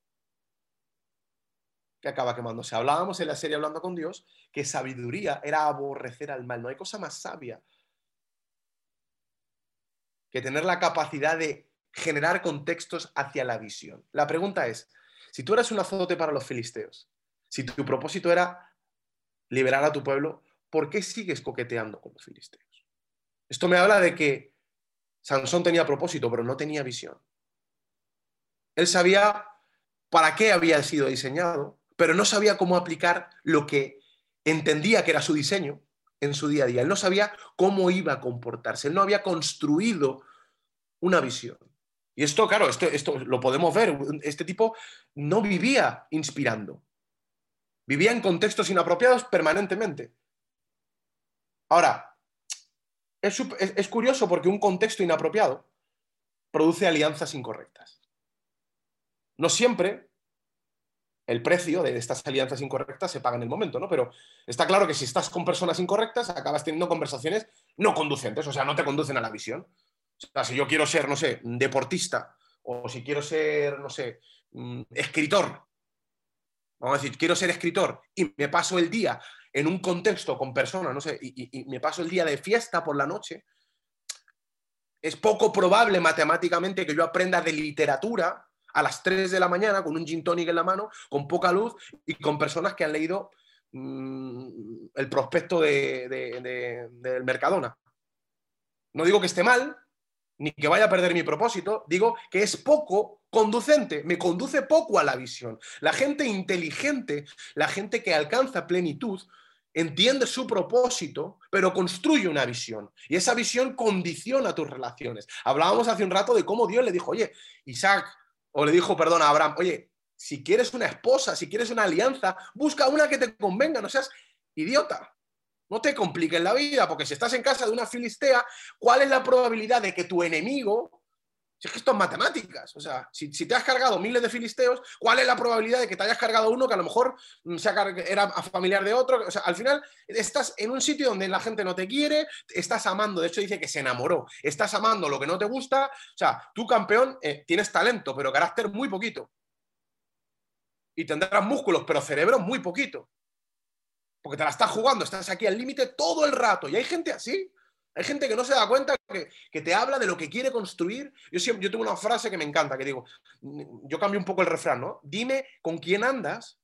Que acaba quemándose. Hablábamos en la serie Hablando con Dios que sabiduría era aborrecer al mal. No hay cosa más sabia que tener la capacidad de generar contextos hacia la visión. La pregunta es, si tú eras un azote para los filisteos, si tu propósito era liberar a tu pueblo, ¿por qué sigues coqueteando con los filisteos? Esto me habla de que Sansón tenía propósito, pero no tenía visión. Él sabía para qué había sido diseñado, pero no sabía cómo aplicar lo que entendía que era su diseño en su día a día. Él no sabía cómo iba a comportarse. Él no había construido una visión. Y esto, claro, esto, esto lo podemos ver. Este tipo no vivía inspirando. Vivía en contextos inapropiados permanentemente. Ahora, es, curioso porque un contexto inapropiado produce alianzas incorrectas. No siempre el precio de estas alianzas incorrectas se paga en el momento, ¿no? Pero está claro que si estás con personas incorrectas, acabas teniendo conversaciones no conducentes, o sea, no te conducen a la visión. O sea, si yo quiero ser, no sé, deportista, o si quiero ser, no sé, escritor, vamos a decir, quiero ser escritor y me paso el día en un contexto con personas, no sé, y, me paso el día de fiesta por la noche, es poco probable matemáticamente que yo aprenda de literatura a las 3 de la mañana con un gin tonic en la mano, con poca luz y con personas que han leído mm, el prospecto de, del Mercadona. No digo que esté mal, ni que vaya a perder mi propósito, digo que es poco conducente, me conduce poco a la visión. La gente inteligente, la gente que alcanza plenitud, entiende su propósito, pero construye una visión. Y esa visión condiciona tus relaciones. Hablábamos hace un rato de cómo Dios le dijo, oye, Isaac, o le dijo, perdón, a Abraham, oye, si quieres una esposa, si quieres una alianza, busca una que te convenga, no seas idiota. No te compliques la vida, porque si estás en casa de una filistea, ¿cuál es la probabilidad de que tu enemigo si es que esto es matemáticas. O sea, si, te has cargado miles de filisteos, ¿cuál es la probabilidad de que te hayas cargado uno que a lo mejor mm, era familiar de otro? O sea, al final estás en un sitio donde la gente no te quiere, estás amando, de hecho dice que se enamoró, estás amando lo que no te gusta. O sea, tú campeón eh, tienes talento, pero carácter muy poquito. Y tendrás músculos, pero cerebro muy poquito. Porque te la estás jugando, estás aquí al límite todo el rato. Y hay gente así. Hay gente que no se da cuenta que, te habla de lo que quiere construir. Yo, siempre, yo tengo una frase que me encanta, que digo, yo cambio un poco el refrán, ¿no? Dime con quién andas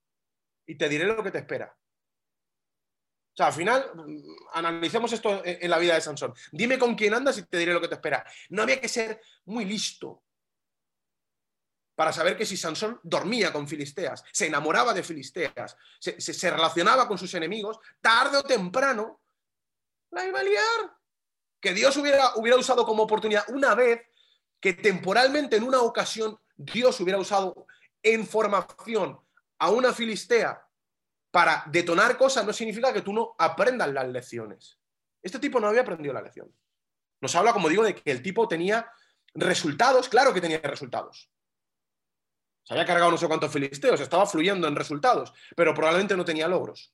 y te diré lo que te espera. O sea, al final, analicemos esto en la vida de Sansón. Dime con quién andas y te diré lo que te espera. No había que ser muy listo para saber que si Sansón dormía con filisteas, se enamoraba de filisteas, se, relacionaba con sus enemigos, tarde o temprano la iba a liar que Dios hubiera, hubiera usado como oportunidad una vez, que temporalmente en una ocasión Dios hubiera usado en formación a una filistea para detonar cosas, no significa que tú no aprendas las lecciones. Este tipo no había aprendido la lección. Nos habla, como digo, de que el tipo tenía resultados, claro que tenía resultados. Se había cargado no sé cuántos filisteos, estaba fluyendo en resultados, pero probablemente no tenía logros.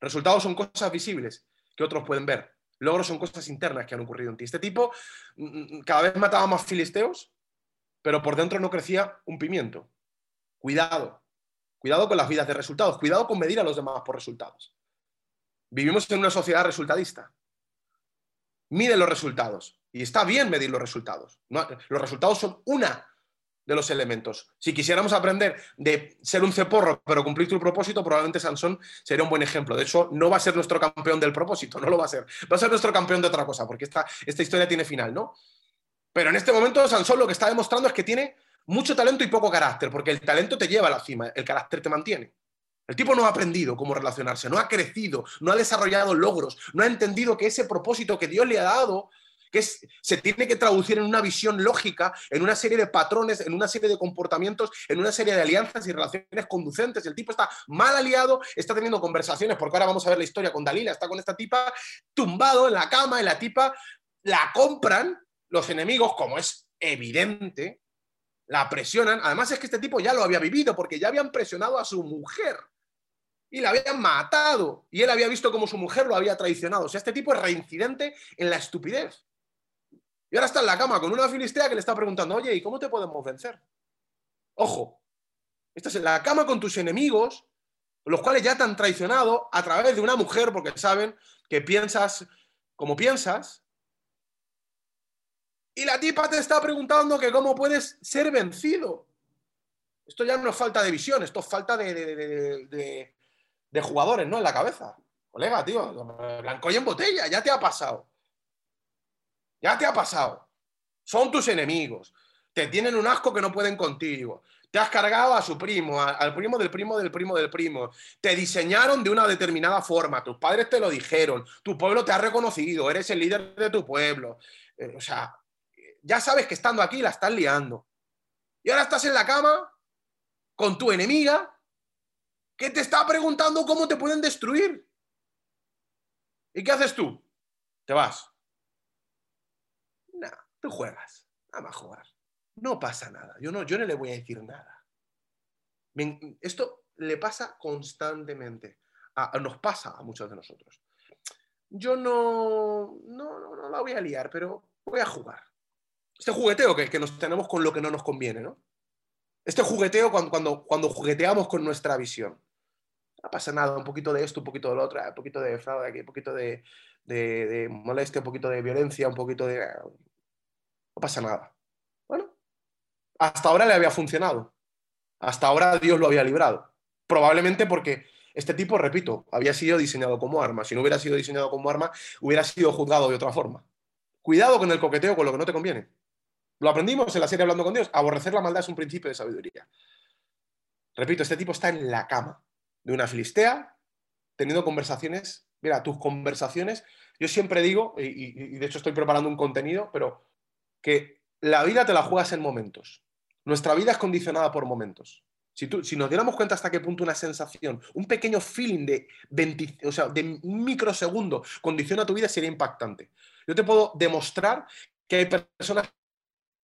Resultados son cosas visibles que otros pueden ver. Logros son cosas internas que han ocurrido en ti. Este tipo mm, mm, cada vez mataba más filisteos, pero por dentro no crecía un pimiento. Cuidado. Cuidado con las vidas de resultados. Cuidado con medir a los demás por resultados. Vivimos en una sociedad resultadista. Mide los resultados. Y está bien medir los resultados. los resultados son una de los elementos. Si quisiéramos aprender de ser un ceporro, pero cumplir tu propósito, probablemente Sansón sería un buen ejemplo. De hecho, no va a ser nuestro campeón del propósito, no lo va a ser. Va a ser nuestro campeón de otra cosa, porque esta, esta historia tiene final, ¿no? Pero en este momento Sansón lo que está demostrando es que tiene mucho talento y poco carácter, porque el talento te lleva a la cima, el carácter te mantiene. El tipo no ha aprendido cómo relacionarse, no ha crecido, no ha desarrollado logros, no ha entendido que ese propósito que Dios le ha dado que se tiene que traducir en una visión lógica, en una serie de patrones, en una serie de comportamientos, en una serie de alianzas y relaciones conducentes. El tipo está mal aliado, está teniendo conversaciones, porque ahora vamos a ver la historia con Dalila, está con esta tipa tumbado en la cama y la tipa la compran los enemigos, como es evidente, la presionan. Además es que este tipo ya lo había vivido porque ya habían presionado a su mujer y la habían matado. Y él había visto cómo su mujer lo había traicionado. O sea, este tipo es reincidente en la estupidez. Y ahora está en la cama con una filistea que le está preguntando, oye, ¿y cómo te podemos vencer? Ojo, estás en la cama con tus enemigos, los cuales ya te han traicionado a través de una mujer porque saben que piensas como piensas. Y la tipa te está preguntando que cómo puedes ser vencido. Esto ya no es falta de visión, esto es falta de, de jugadores, ¿no? En la cabeza. Colega, tío, blanco y en botella, ya te ha pasado. Ya te ha pasado. Son tus enemigos. Te tienen un asco que no pueden contigo. Te has cargado a su primo, al primo del primo del primo del primo. Te diseñaron de una determinada forma. Tus padres te lo dijeron. Tu pueblo te ha reconocido. Eres el líder de tu pueblo. Eh, o sea, ya sabes que estando aquí la estás liando. Y ahora estás en la cama con tu enemiga que te está preguntando cómo te pueden destruir. ¿Y qué haces tú? Te vas. Juegas. Nada más jugar. No pasa nada. Yo no, yo no le voy a decir nada. Esto le pasa constantemente. nos pasa a muchos de nosotros. Yo no, no, no, no la voy a liar, pero voy a jugar. Este jugueteo que, que nos tenemos con lo que no nos conviene, ¿no? Este jugueteo cuando, cuando, cuando jugueteamos con nuestra visión no pasa nada, un poquito de esto, un poquito de lo otro, un poquito de fraude aquí, un poquito de, molestia, un poquito de violencia, un poquito de... No pasa nada. Bueno, hasta ahora le había funcionado. Hasta ahora Dios lo había librado. Probablemente porque este tipo, repito, había sido diseñado como arma. Si no hubiera sido diseñado como arma, hubiera sido juzgado de otra forma. Cuidado con el coqueteo, con lo que no te conviene. Lo aprendimos en la serie Hablando con Dios. Aborrecer la maldad es un principio de sabiduría. Repito, este tipo está en la cama de una filistea, teniendo conversaciones. Mira, tus conversaciones, yo siempre digo, y, de hecho estoy preparando un contenido, pero que la vida te la juegas en momentos. Nuestra vida es condicionada por momentos. Si, tú, si, nos diéramos cuenta hasta qué punto una sensación, un pequeño feeling de, 20, o sea, de un microsegundo condiciona tu vida, sería impactante. Yo te puedo demostrar que hay personas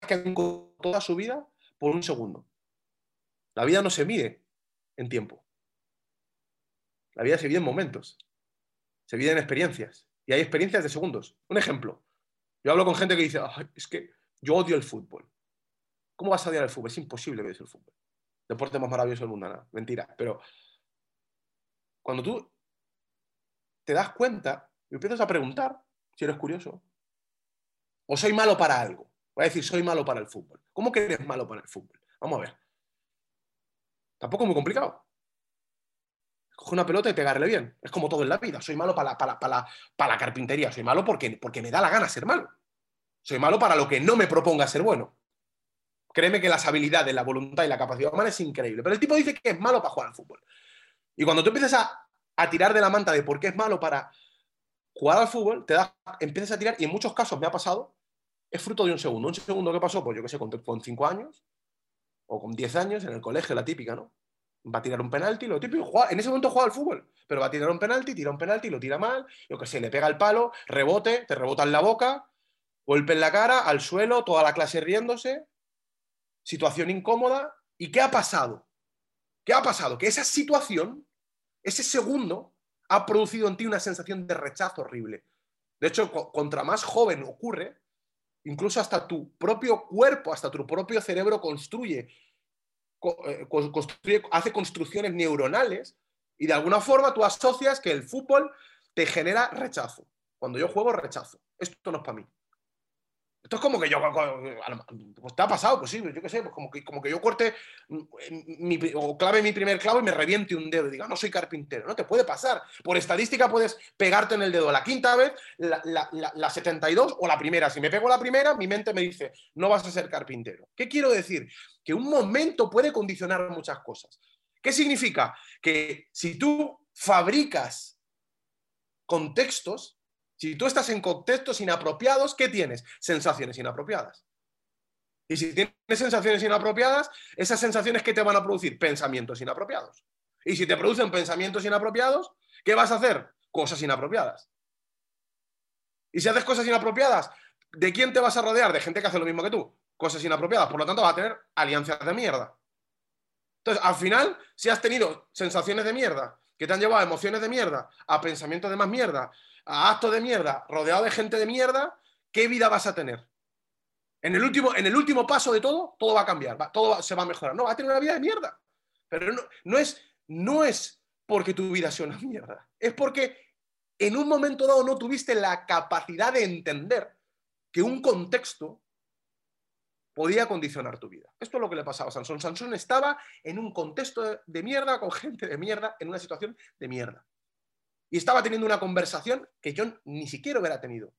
que han toda su vida por un segundo. La vida no se mide en tiempo. La vida se vive en momentos, se vive en experiencias. Y hay experiencias de segundos. Un ejemplo. Yo hablo con gente que dice, es que yo odio el fútbol. ¿Cómo vas a odiar el fútbol? Es imposible que odies el fútbol. Deporte más maravilloso del mundo, nada. Mentira. Pero cuando tú te das cuenta y empiezas a preguntar, si eres curioso, o soy malo para algo. Voy a decir, soy malo para el fútbol. ¿Cómo que eres malo para el fútbol? Vamos a ver. Tampoco es muy complicado coge una pelota y pegarle bien. Es como todo en la vida. Soy malo para la, para, para, para la carpintería. Soy malo porque, porque me da la gana ser malo. Soy malo para lo que no me proponga ser bueno. Créeme que las habilidades, la voluntad y la capacidad humana es increíble. Pero el tipo dice que es malo para jugar al fútbol. Y cuando tú empiezas a, a tirar de la manta de por qué es malo para jugar al fútbol, te das, empiezas a tirar, y en muchos casos me ha pasado, es fruto de un segundo. ¿Un segundo qué pasó? Pues yo qué sé, con, con cinco años o con diez años en el colegio, la típica, ¿no? Va a tirar un penalti, lo típico, en ese momento juega al fútbol, pero va a tirar un penalti, tira un penalti, lo tira mal, lo que sé, le pega el palo, rebote, te rebota en la boca, golpe en la cara, al suelo, toda la clase riéndose, situación incómoda. ¿Y qué ha pasado? ¿Qué ha pasado? Que esa situación, ese segundo, ha producido en ti una sensación de rechazo horrible. De hecho, contra más joven ocurre, incluso hasta tu propio cuerpo, hasta tu propio cerebro construye eh, hace construcciones neuronales y de alguna forma tú asocias que el fútbol te genera rechazo. Cuando yo juego, rechazo. Esto no es para mí. Esto es como que yo, pues te ha pasado, pues sí, yo qué sé, pues como que, como que yo corte o clave mi primer clavo y me reviente un dedo y diga, no soy carpintero. No te puede pasar. Por estadística puedes pegarte en el dedo la quinta vez, la, la 72 o la primera. Si me pego la primera, mi mente me dice, no vas a ser carpintero. ¿Qué quiero decir? Que un momento puede condicionar muchas cosas. ¿Qué significa? Que si tú fabricas contextos, si tú estás en contextos inapropiados, ¿qué tienes? Sensaciones inapropiadas. Y si tienes sensaciones inapropiadas, esas sensaciones ¿qué te van a producir? Pensamientos inapropiados. Y si te producen pensamientos inapropiados, ¿qué vas a hacer? Cosas inapropiadas. Y si haces cosas inapropiadas, ¿de quién te vas a rodear? De gente que hace lo mismo que tú. Cosas inapropiadas. Por lo tanto, vas a tener alianzas de mierda. Entonces, al final, si has tenido sensaciones de mierda, que te han llevado a emociones de mierda, a pensamientos de más mierda, a actos de mierda, rodeado de gente de mierda, ¿qué vida vas a tener? En el último, en el último paso de todo, todo va a cambiar, todo se va a mejorar. No, va a tener una vida de mierda. Pero no, no, es, no es porque tu vida sea una mierda, es porque en un momento dado no tuviste la capacidad de entender que un contexto podía condicionar tu vida. Esto es lo que le pasaba a Sansón. Sansón estaba en un contexto de mierda, con gente de mierda, en una situación de mierda. Y estaba teniendo una conversación que yo ni siquiera hubiera tenido.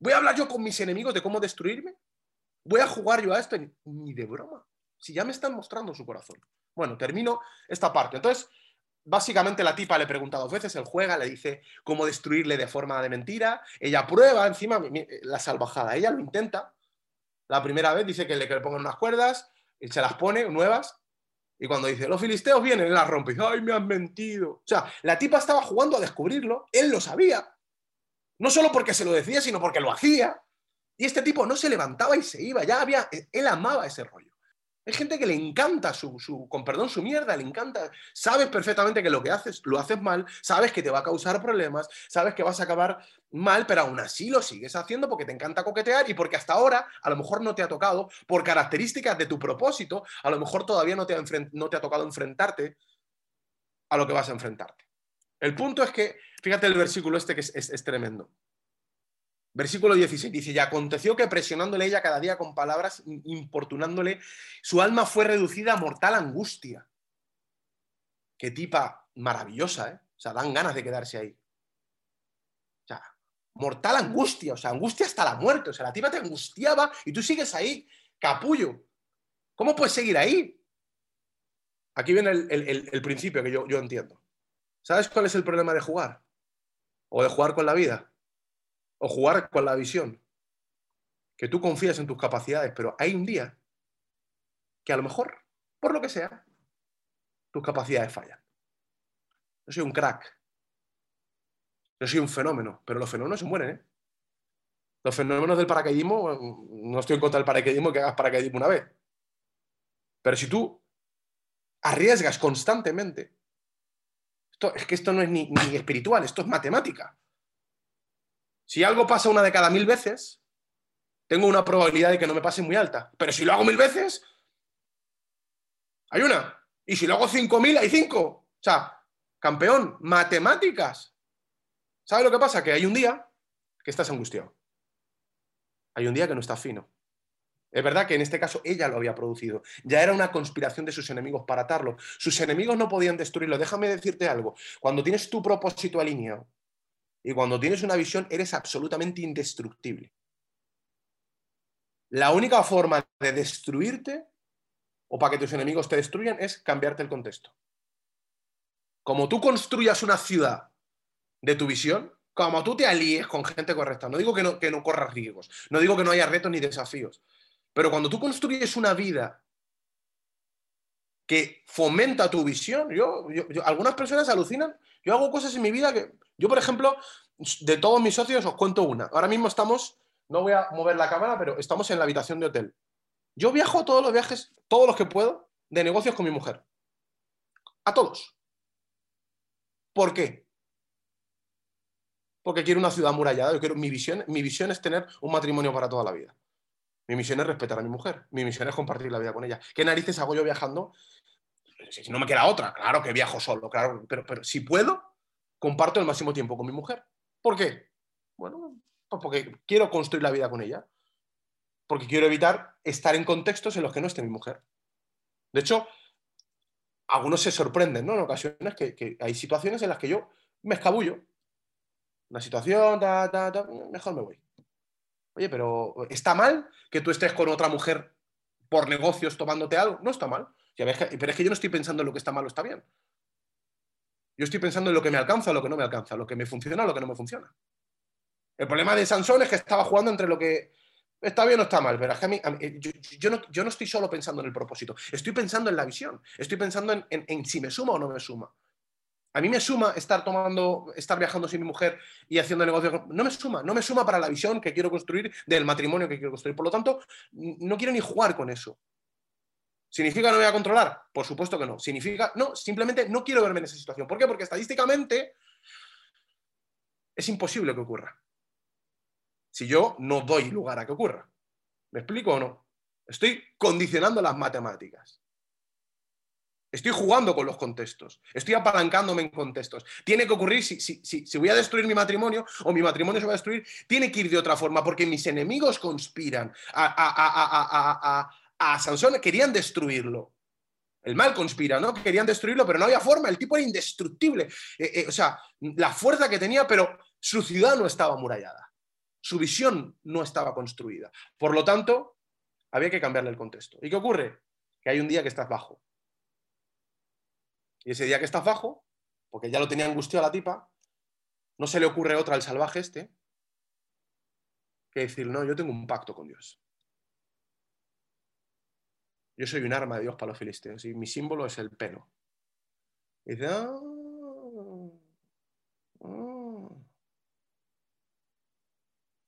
¿Voy a hablar yo con mis enemigos de cómo destruirme? ¿Voy a jugar yo a esto? Ni de broma. Si ya me están mostrando su corazón. Bueno, termino esta parte. Entonces, básicamente la tipa le pregunta dos veces, él juega, le dice cómo destruirle de forma de mentira. Ella prueba encima la salvajada. Ella lo intenta, la primera vez dice que le, que le pongan unas cuerdas, y se las pone nuevas, y cuando dice, los filisteos vienen, las rompe. Dice, ay, me han mentido. O sea, la tipa estaba jugando a descubrirlo, él lo sabía. No solo porque se lo decía, sino porque lo hacía. Y este tipo no se levantaba y se iba, ya había, él amaba ese rollo. Hay gente que le encanta su, con perdón, su mierda, le encanta. Sabes perfectamente que lo que haces lo haces mal, sabes que te va a causar problemas, sabes que vas a acabar mal, pero aún así lo sigues haciendo porque te encanta coquetear y porque hasta ahora a lo mejor no te ha tocado, por características de tu propósito, a lo mejor todavía no te ha, no te ha tocado enfrentarte a lo que vas a enfrentarte. El punto es que, fíjate el versículo este que es tremendo. Versículo 16 dice, y aconteció que presionándole ella cada día con palabras, importunándole, su alma fue reducida a mortal angustia. Qué tipa maravillosa, ¿eh? O sea, dan ganas de quedarse ahí. O sea, mortal angustia, o sea, angustia hasta la muerte. O sea, la tipa te angustiaba y tú sigues ahí, capullo. ¿Cómo puedes seguir ahí? Aquí viene el, principio que yo, yo entiendo. ¿Sabes cuál es el problema de jugar? O de jugar con la vida o jugar con la visión, que tú confías en tus capacidades, pero hay un día que a lo mejor, por lo que sea, tus capacidades fallan. Yo soy un crack. Yo soy un fenómeno, pero los fenómenos se mueren, ¿eh? Los fenómenos del paracaidismo, no estoy en contra del paracaidismo que hagas paracaidismo una vez. Pero si tú arriesgas constantemente, esto, es que esto no es ni espiritual, esto es matemática. Si algo pasa una de cada mil veces, tengo una probabilidad de que no me pase muy alta. Pero si lo hago mil veces, hay una. Y si lo hago cinco mil, hay cinco. O sea, campeón, matemáticas. ¿Sabes lo que pasa? Que hay un día que estás angustiado. Hay un día que no estás fino. Es verdad que en este caso ella lo había producido. Ya era una conspiración de sus enemigos para atarlo. Sus enemigos no podían destruirlo. Déjame decirte algo. Cuando tienes tu propósito alineado, y cuando tienes una visión eres absolutamente indestructible. La única forma de destruirte o para que tus enemigos te destruyan es cambiarte el contexto. Como tú construyas una ciudad de tu visión, como tú te alíes con gente correcta, no digo que no, que no corras riesgos, no digo que no haya retos ni desafíos, pero cuando tú construyes una vida que fomenta tu visión, yo, algunas personas alucinan, yo hago cosas en mi vida que yo, por ejemplo, de todos mis socios os cuento una. Ahora mismo estamos, no voy a mover la cámara, pero estamos en la habitación de hotel. Yo viajo todos los viajes, todos los que puedo, de negocios con mi mujer. A todos. ¿Por qué? Porque quiero una ciudad amurallada. Yo quiero, mi, visión, mi visión es tener un matrimonio para toda la vida. Mi misión es respetar a mi mujer. Mi misión es compartir la vida con ella. ¿Qué narices hago yo viajando? Si no me queda otra, claro que viajo solo, claro, pero, pero si puedo, comparto el máximo tiempo con mi mujer. ¿Por qué? Bueno, pues porque quiero construir la vida con ella. Porque quiero evitar estar en contextos en los que no esté mi mujer. De hecho, algunos se sorprenden, ¿no? En ocasiones que, hay situaciones en las que yo me escabullo. Una situación, mejor me voy. Oye, pero ¿está mal que tú estés con otra mujer por negocios tomándote algo? No está mal. Pero es que yo no estoy pensando en lo que está mal o está bien. Yo estoy pensando en lo que me alcanza lo que no me alcanza, lo que me funciona lo que no me funciona. El problema de Sansón es que estaba jugando entre lo que está bien o está mal, pero es que a mí, yo, no, estoy solo pensando en el propósito, estoy pensando en la visión, estoy pensando en, si me suma o no me suma. A mí me suma estar tomando, estar viajando sin mi mujer y haciendo negocios. No me suma, no me suma para la visión que quiero construir, del matrimonio que quiero construir. Por lo tanto, no quiero ni jugar con eso. ¿Significa no voy a controlar? Por supuesto que no. Significa, no, simplemente no quiero verme en esa situación. ¿Por qué? Porque estadísticamente es imposible que ocurra. Si yo no doy lugar a que ocurra. ¿Me explico o no? Estoy condicionando las matemáticas. Estoy jugando con los contextos, estoy apalancándome en contextos. Tiene que ocurrir, si, si, si, voy a destruir mi matrimonio o mi matrimonio se va a destruir, tiene que ir de otra forma, porque mis enemigos conspiran. A, a, a, a Sansón querían destruirlo. El mal conspira, ¿no? Querían destruirlo, pero no había forma. El tipo era indestructible. Eh, eh, o sea, la fuerza que tenía, pero su ciudad no estaba amurallada. Su visión no estaba construida. Por lo tanto, había que cambiarle el contexto. ¿Y qué ocurre? Que hay un día que estás bajo y ese día que está bajo, porque ya lo tenía angustiado la tipa, no se le ocurre otra al salvaje este que decir, no, yo tengo un pacto con Dios. Yo soy un arma de Dios para los filisteos y mi símbolo es el pelo. Y ah, ah".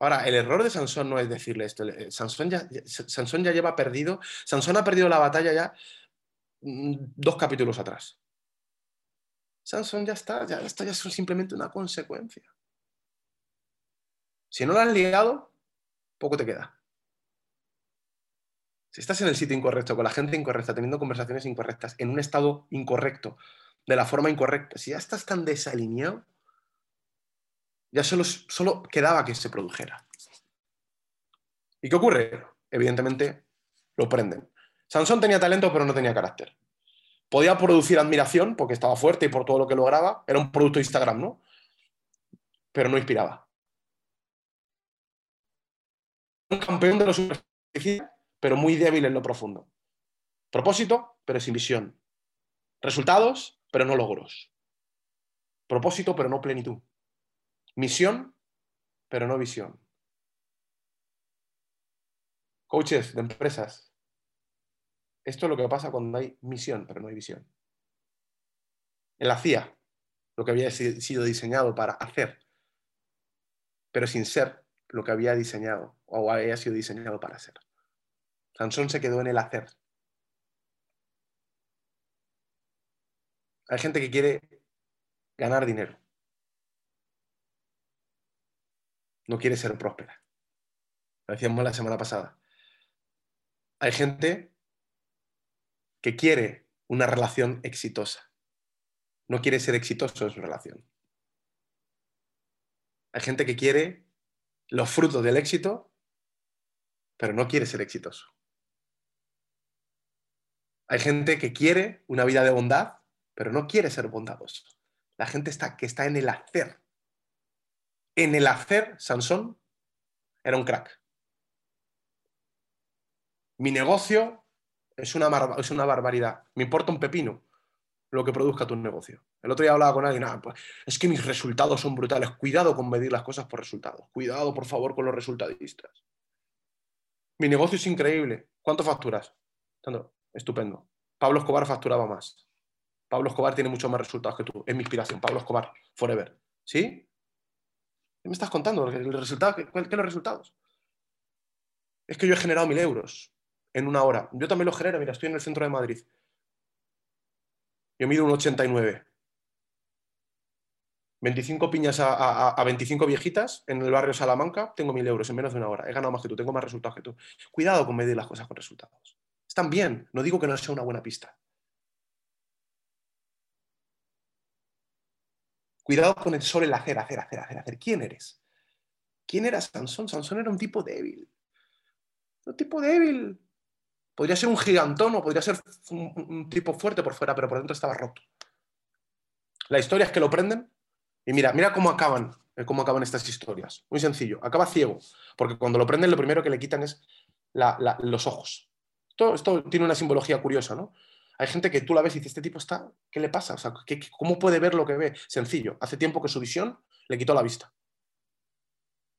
Ahora, el error de Sansón no es decirle esto. Sansón ya, Sansón ya lleva perdido. Sansón ha perdido la batalla ya mm, dos capítulos atrás. Sansón ya está, ya está, ya es simplemente una consecuencia. Si no lo has liado, poco te queda. Si estás en el sitio incorrecto, con la gente incorrecta, teniendo conversaciones incorrectas, en un estado incorrecto, de la forma incorrecta, si ya estás tan desalineado, ya solo, solo quedaba que se produjera. ¿Y qué ocurre? Evidentemente, lo prenden. Sansón tenía talento, pero no tenía carácter. Podía producir admiración porque estaba fuerte y por todo lo que lograba. Era un producto de Instagram, ¿no? Pero no inspiraba. Un campeón de los pero muy débil en lo profundo. Propósito, pero sin visión. Resultados, pero no logros. Propósito, pero no plenitud. Misión, pero no visión. Coaches de empresas, esto es lo que pasa cuando hay misión, pero no hay visión. Él hacía lo que había sido diseñado para hacer, pero sin ser lo que había diseñado o había sido diseñado para ser. Sansón se quedó en el hacer. Hay gente que quiere ganar dinero. No quiere ser próspera. Lo decíamos la semana pasada. Hay gente que quiere una relación exitosa. No quiere ser exitoso en su relación. Hay gente que quiere los frutos del éxito, pero no quiere ser exitoso. Hay gente que quiere una vida de bondad, pero no quiere ser bondadoso. La gente está, que está en el hacer. En el hacer, Sansón era un crack. Mi negocio es una, es una barbaridad. Me importa un pepino lo que produzca tu negocio. El otro día hablaba con alguien, ah, pues, es que mis resultados son brutales. Cuidado con medir las cosas por resultados. Cuidado, por favor, con los resultadistas. Mi negocio es increíble. ¿Cuánto facturas? Estupendo. Pablo Escobar facturaba más. Pablo Escobar tiene muchos más resultados que tú. Es mi inspiración. Pablo Escobar, forever. ¿Sí? ¿Qué me estás contando? ¿El resultado? ¿Qué, ¿Qué, los resultados? Es que yo he generado mil euros en una hora. Yo también lo genero, mira, estoy en el centro de Madrid. Yo mido un 89. 25 piñas a, 25 viejitas en el barrio Salamanca, tengo mil euros en menos de una hora. He ganado más que tú, tengo más resultados que tú. Cuidado con medir las cosas con resultados. Están bien, no digo que no sea una buena pista. Cuidado con el sol, el hacer, hacer, hacer, hacer, hacer. ¿Quién eres? ¿Quién era Sansón? Sansón era un tipo débil. Un tipo débil. Podría ser un gigantón o podría ser un, tipo fuerte por fuera, pero por dentro estaba roto. La historia es que lo prenden y mira, mira cómo acaban, eh, cómo acaban estas historias. Muy sencillo, acaba ciego, porque cuando lo prenden lo primero que le quitan es los ojos. Esto, tiene una simbología curiosa, ¿no? Hay gente que tú la ves y dices, este tipo está, ¿qué le pasa? O sea, ¿cómo puede ver lo que ve? Sencillo, hace tiempo que su visión le quitó la vista.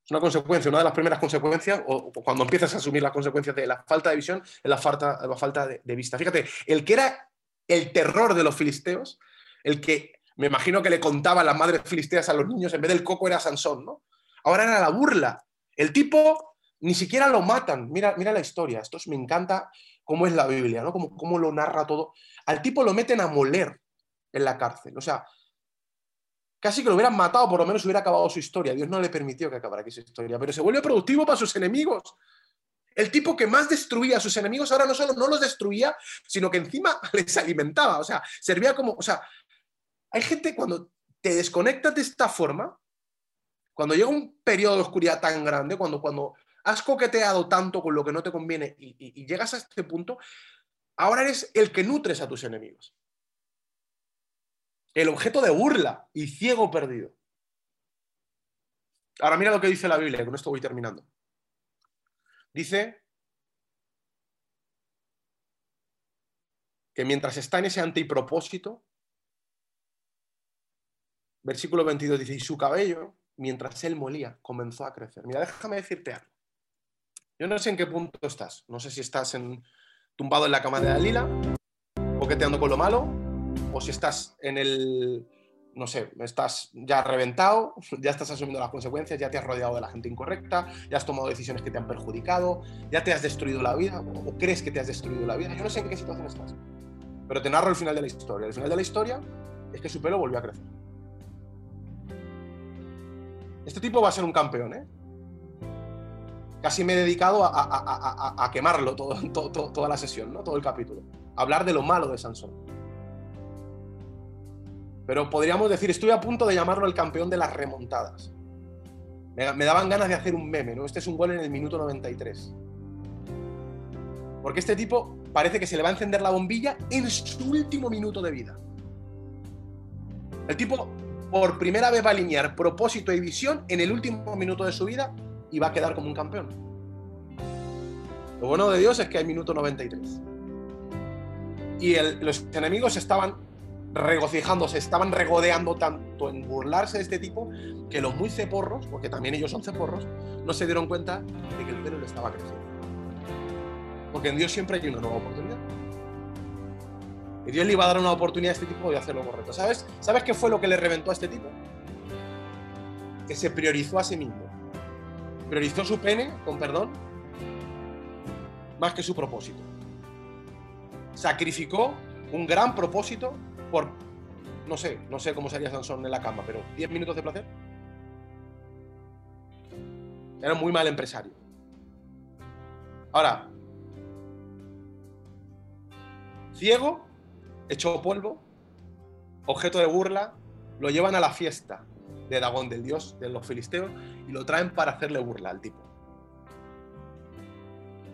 Es una consecuencia, una de las primeras consecuencias, o, cuando empiezas a asumir las consecuencias de la falta de visión, es la falta, la falta de, vista. Fíjate, el que era el terror de los filisteos, el que me imagino que le contaban las madres filisteas a los niños, en vez del coco era Sansón, ¿no? Ahora era la burla. El tipo ni siquiera lo matan. Mira, mira la historia. Esto me encanta cómo es la Biblia, ¿no? Cómo, cómo lo narra todo. Al tipo lo meten a moler en la cárcel. O sea, casi que lo hubieran matado, por lo menos hubiera acabado su historia. Dios no le permitió que acabara aquí su historia, pero se vuelve productivo para sus enemigos. El tipo que más destruía a sus enemigos ahora no solo no los destruía, sino que encima les alimentaba. O sea, servía como. O sea, hay gente cuando te desconectas de esta forma, cuando llega un periodo de oscuridad tan grande, cuando, cuando has coqueteado tanto con lo que no te conviene y, llegas a este punto, ahora eres el que nutres a tus enemigos. El objeto de burla y ciego perdido. Ahora mira lo que dice la Biblia, con esto voy terminando. Dice que mientras está en ese antipropósito, versículo 22 dice, y su cabello, mientras él molía, comenzó a crecer. Mira, déjame decirte algo. Yo no sé en qué punto estás. No sé si estás en, tumbado en la cama de Dalila, coqueteando con lo malo, o si estás en el, no sé, estás ya reventado, ya estás asumiendo las consecuencias, ya te has rodeado de la gente incorrecta, ya has tomado decisiones que te han perjudicado, ya te has destruido la vida, o crees que te has destruido la vida. Yo no sé en qué situación estás. Pero te narro el final de la historia. El final de la historia es que su pelo volvió a crecer. Este tipo va a ser un campeón, ¿eh? casi me he dedicado a, quemarlo toda la sesión, ¿no? todo el capítulo. hablar de lo malo de Sansón. Pero podríamos decir, estoy a punto de llamarlo el campeón de las remontadas. Me, daban ganas de hacer un meme, ¿no? Este es un gol en el minuto 93. Porque este tipo parece que se le va a encender la bombilla en su último minuto de vida. El tipo por primera vez va a alinear propósito y visión en el último minuto de su vida y va a quedar como un campeón. Lo bueno de Dios es que hay minuto 93. Y los enemigos estaban regocijándose, estaban regodeando tanto en burlarse de este tipo que los muy ceporros, porque también ellos son ceporros, no se dieron cuenta de que el pelo le estaba creciendo. Porque en Dios siempre hay una nueva oportunidad. Y Dios le iba a dar una oportunidad a este tipo de hacer lo correcto. ¿Sabes? ¿Sabes qué fue lo que le reventó a este tipo? Que se priorizó a sí mismo priorizó su pene, con perdón, más que su propósito. Sacrificó un gran propósito por, no sé, no sé cómo sería Sansón en la cama, pero 10 minutos de placer. Era muy mal empresario. Ahora, ciego, hecho polvo, objeto de burla, lo llevan a la fiesta de Dagón, del dios de los filisteos, y lo traen para hacerle burla al tipo.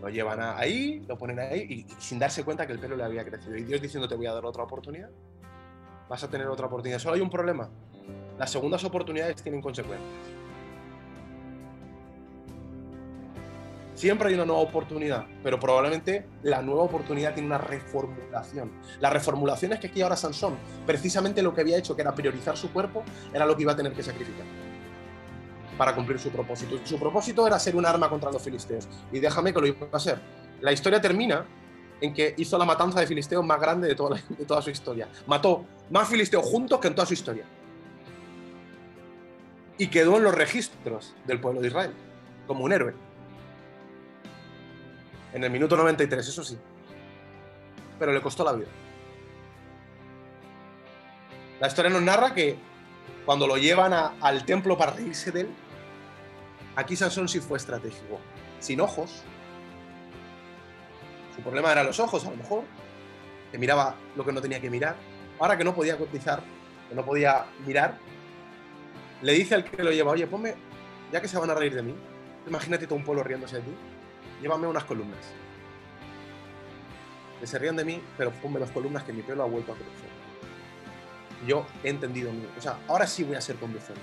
Lo llevan ahí, lo ponen ahí, y, sin darse cuenta que el pelo le había crecido. Y Dios diciendo, te voy a dar otra oportunidad. Vas a tener otra oportunidad. Solo hay un problema. Las segundas oportunidades tienen consecuencias. Siempre hay una nueva oportunidad, pero probablemente la nueva oportunidad tiene una reformulación. La reformulación es que aquí ahora Sansón, precisamente lo que había hecho, que era priorizar su cuerpo, era lo que iba a tener que sacrificar para cumplir su propósito. Su propósito era ser un arma contra los filisteos. Y déjame que lo iba a ser. La historia termina en que hizo la matanza de filisteos más grande de toda, su historia. Mató más filisteos juntos que en toda su historia. Y quedó en los registros del pueblo de Israel, como un héroe en el minuto 93, eso sí. Pero le costó la vida. La historia nos narra que cuando lo llevan al templo para reírse de él, aquí Sansón sí fue estratégico. Sin ojos. Su problema era los ojos, a lo mejor. Que miraba lo que no tenía que mirar. Ahora que no podía cotizar, que no podía mirar, le dice al que lo lleva, oye, ponme, ya que se van a reír de mí, imagínate todo un pueblo riéndose de ti, llévame unas columnas. Que se rían de mí, pero ponme las columnas que mi pelo ha vuelto a crecer. Yo he entendido, o sea, ahora sí voy a ser conducente.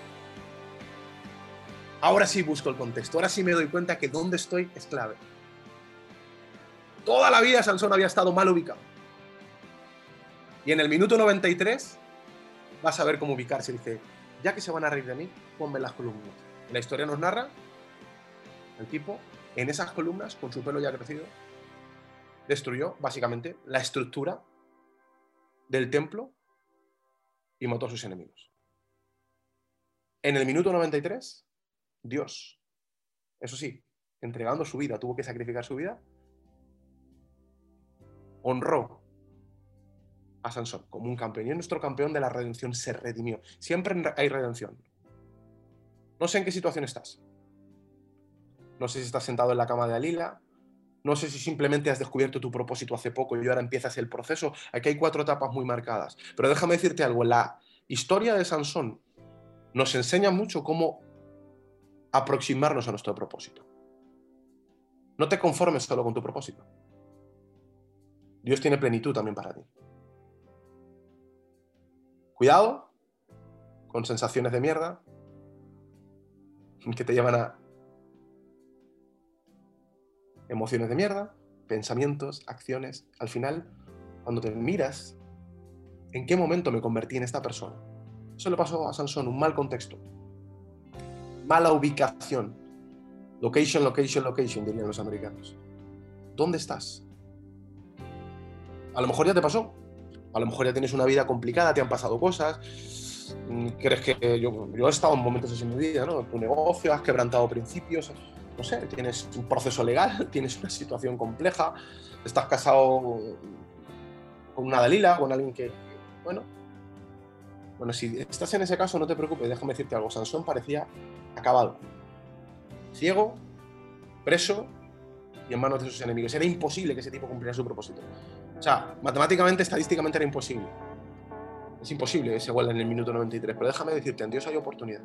Ahora sí busco el contexto, ahora sí me doy cuenta que donde estoy es clave. Toda la vida Sansón había estado mal ubicado. Y en el minuto 93 vas a ver cómo ubicarse. Dice, ya que se van a reír de mí, ponme las columnas. La historia nos narra el tipo en esas columnas, con su pelo ya crecido, destruyó básicamente la estructura del templo y mató a sus enemigos. En el minuto 93, Dios, eso sí, entregando su vida, tuvo que sacrificar su vida, honró a Sansón como un campeón. Y nuestro campeón de la redención se redimió. Siempre hay redención. No sé en qué situación estás. No sé si estás sentado en la cama de Alila, No sé si simplemente has descubierto tu propósito hace poco y ahora empiezas el proceso. Aquí hay cuatro etapas muy marcadas. Pero déjame decirte algo, la historia de Sansón nos enseña mucho cómo aproximarnos a nuestro propósito. No te conformes solo con tu propósito. Dios tiene plenitud también para ti. Cuidado con sensaciones de mierda que te llevan a emociones de mierda, pensamientos, acciones. Al final, cuando te miras, ¿en qué momento me convertí en esta persona? Eso le pasó a Sansón, un mal contexto, mala ubicación. Location, location, location, dirían los americanos. ¿Dónde estás? A lo mejor ya te pasó. A lo mejor ya tienes una vida complicada, te han pasado cosas. Mm, ¿Crees que yo, he estado en momentos así en mi vida, ¿no? Tu negocio, has quebrantado principios, no sé, tienes un proceso legal, tienes una situación compleja, estás casado con una Dalila, con alguien que, bueno, bueno, si estás en ese caso, no te preocupes, déjame decirte algo. Sansón parecía acabado, ciego, preso y en manos de sus enemigos. Era imposible que ese tipo cumpliera su propósito. O sea, matemáticamente, estadísticamente era imposible. Es imposible que se en el minuto 93, pero déjame decirte, en Dios hay oportunidad.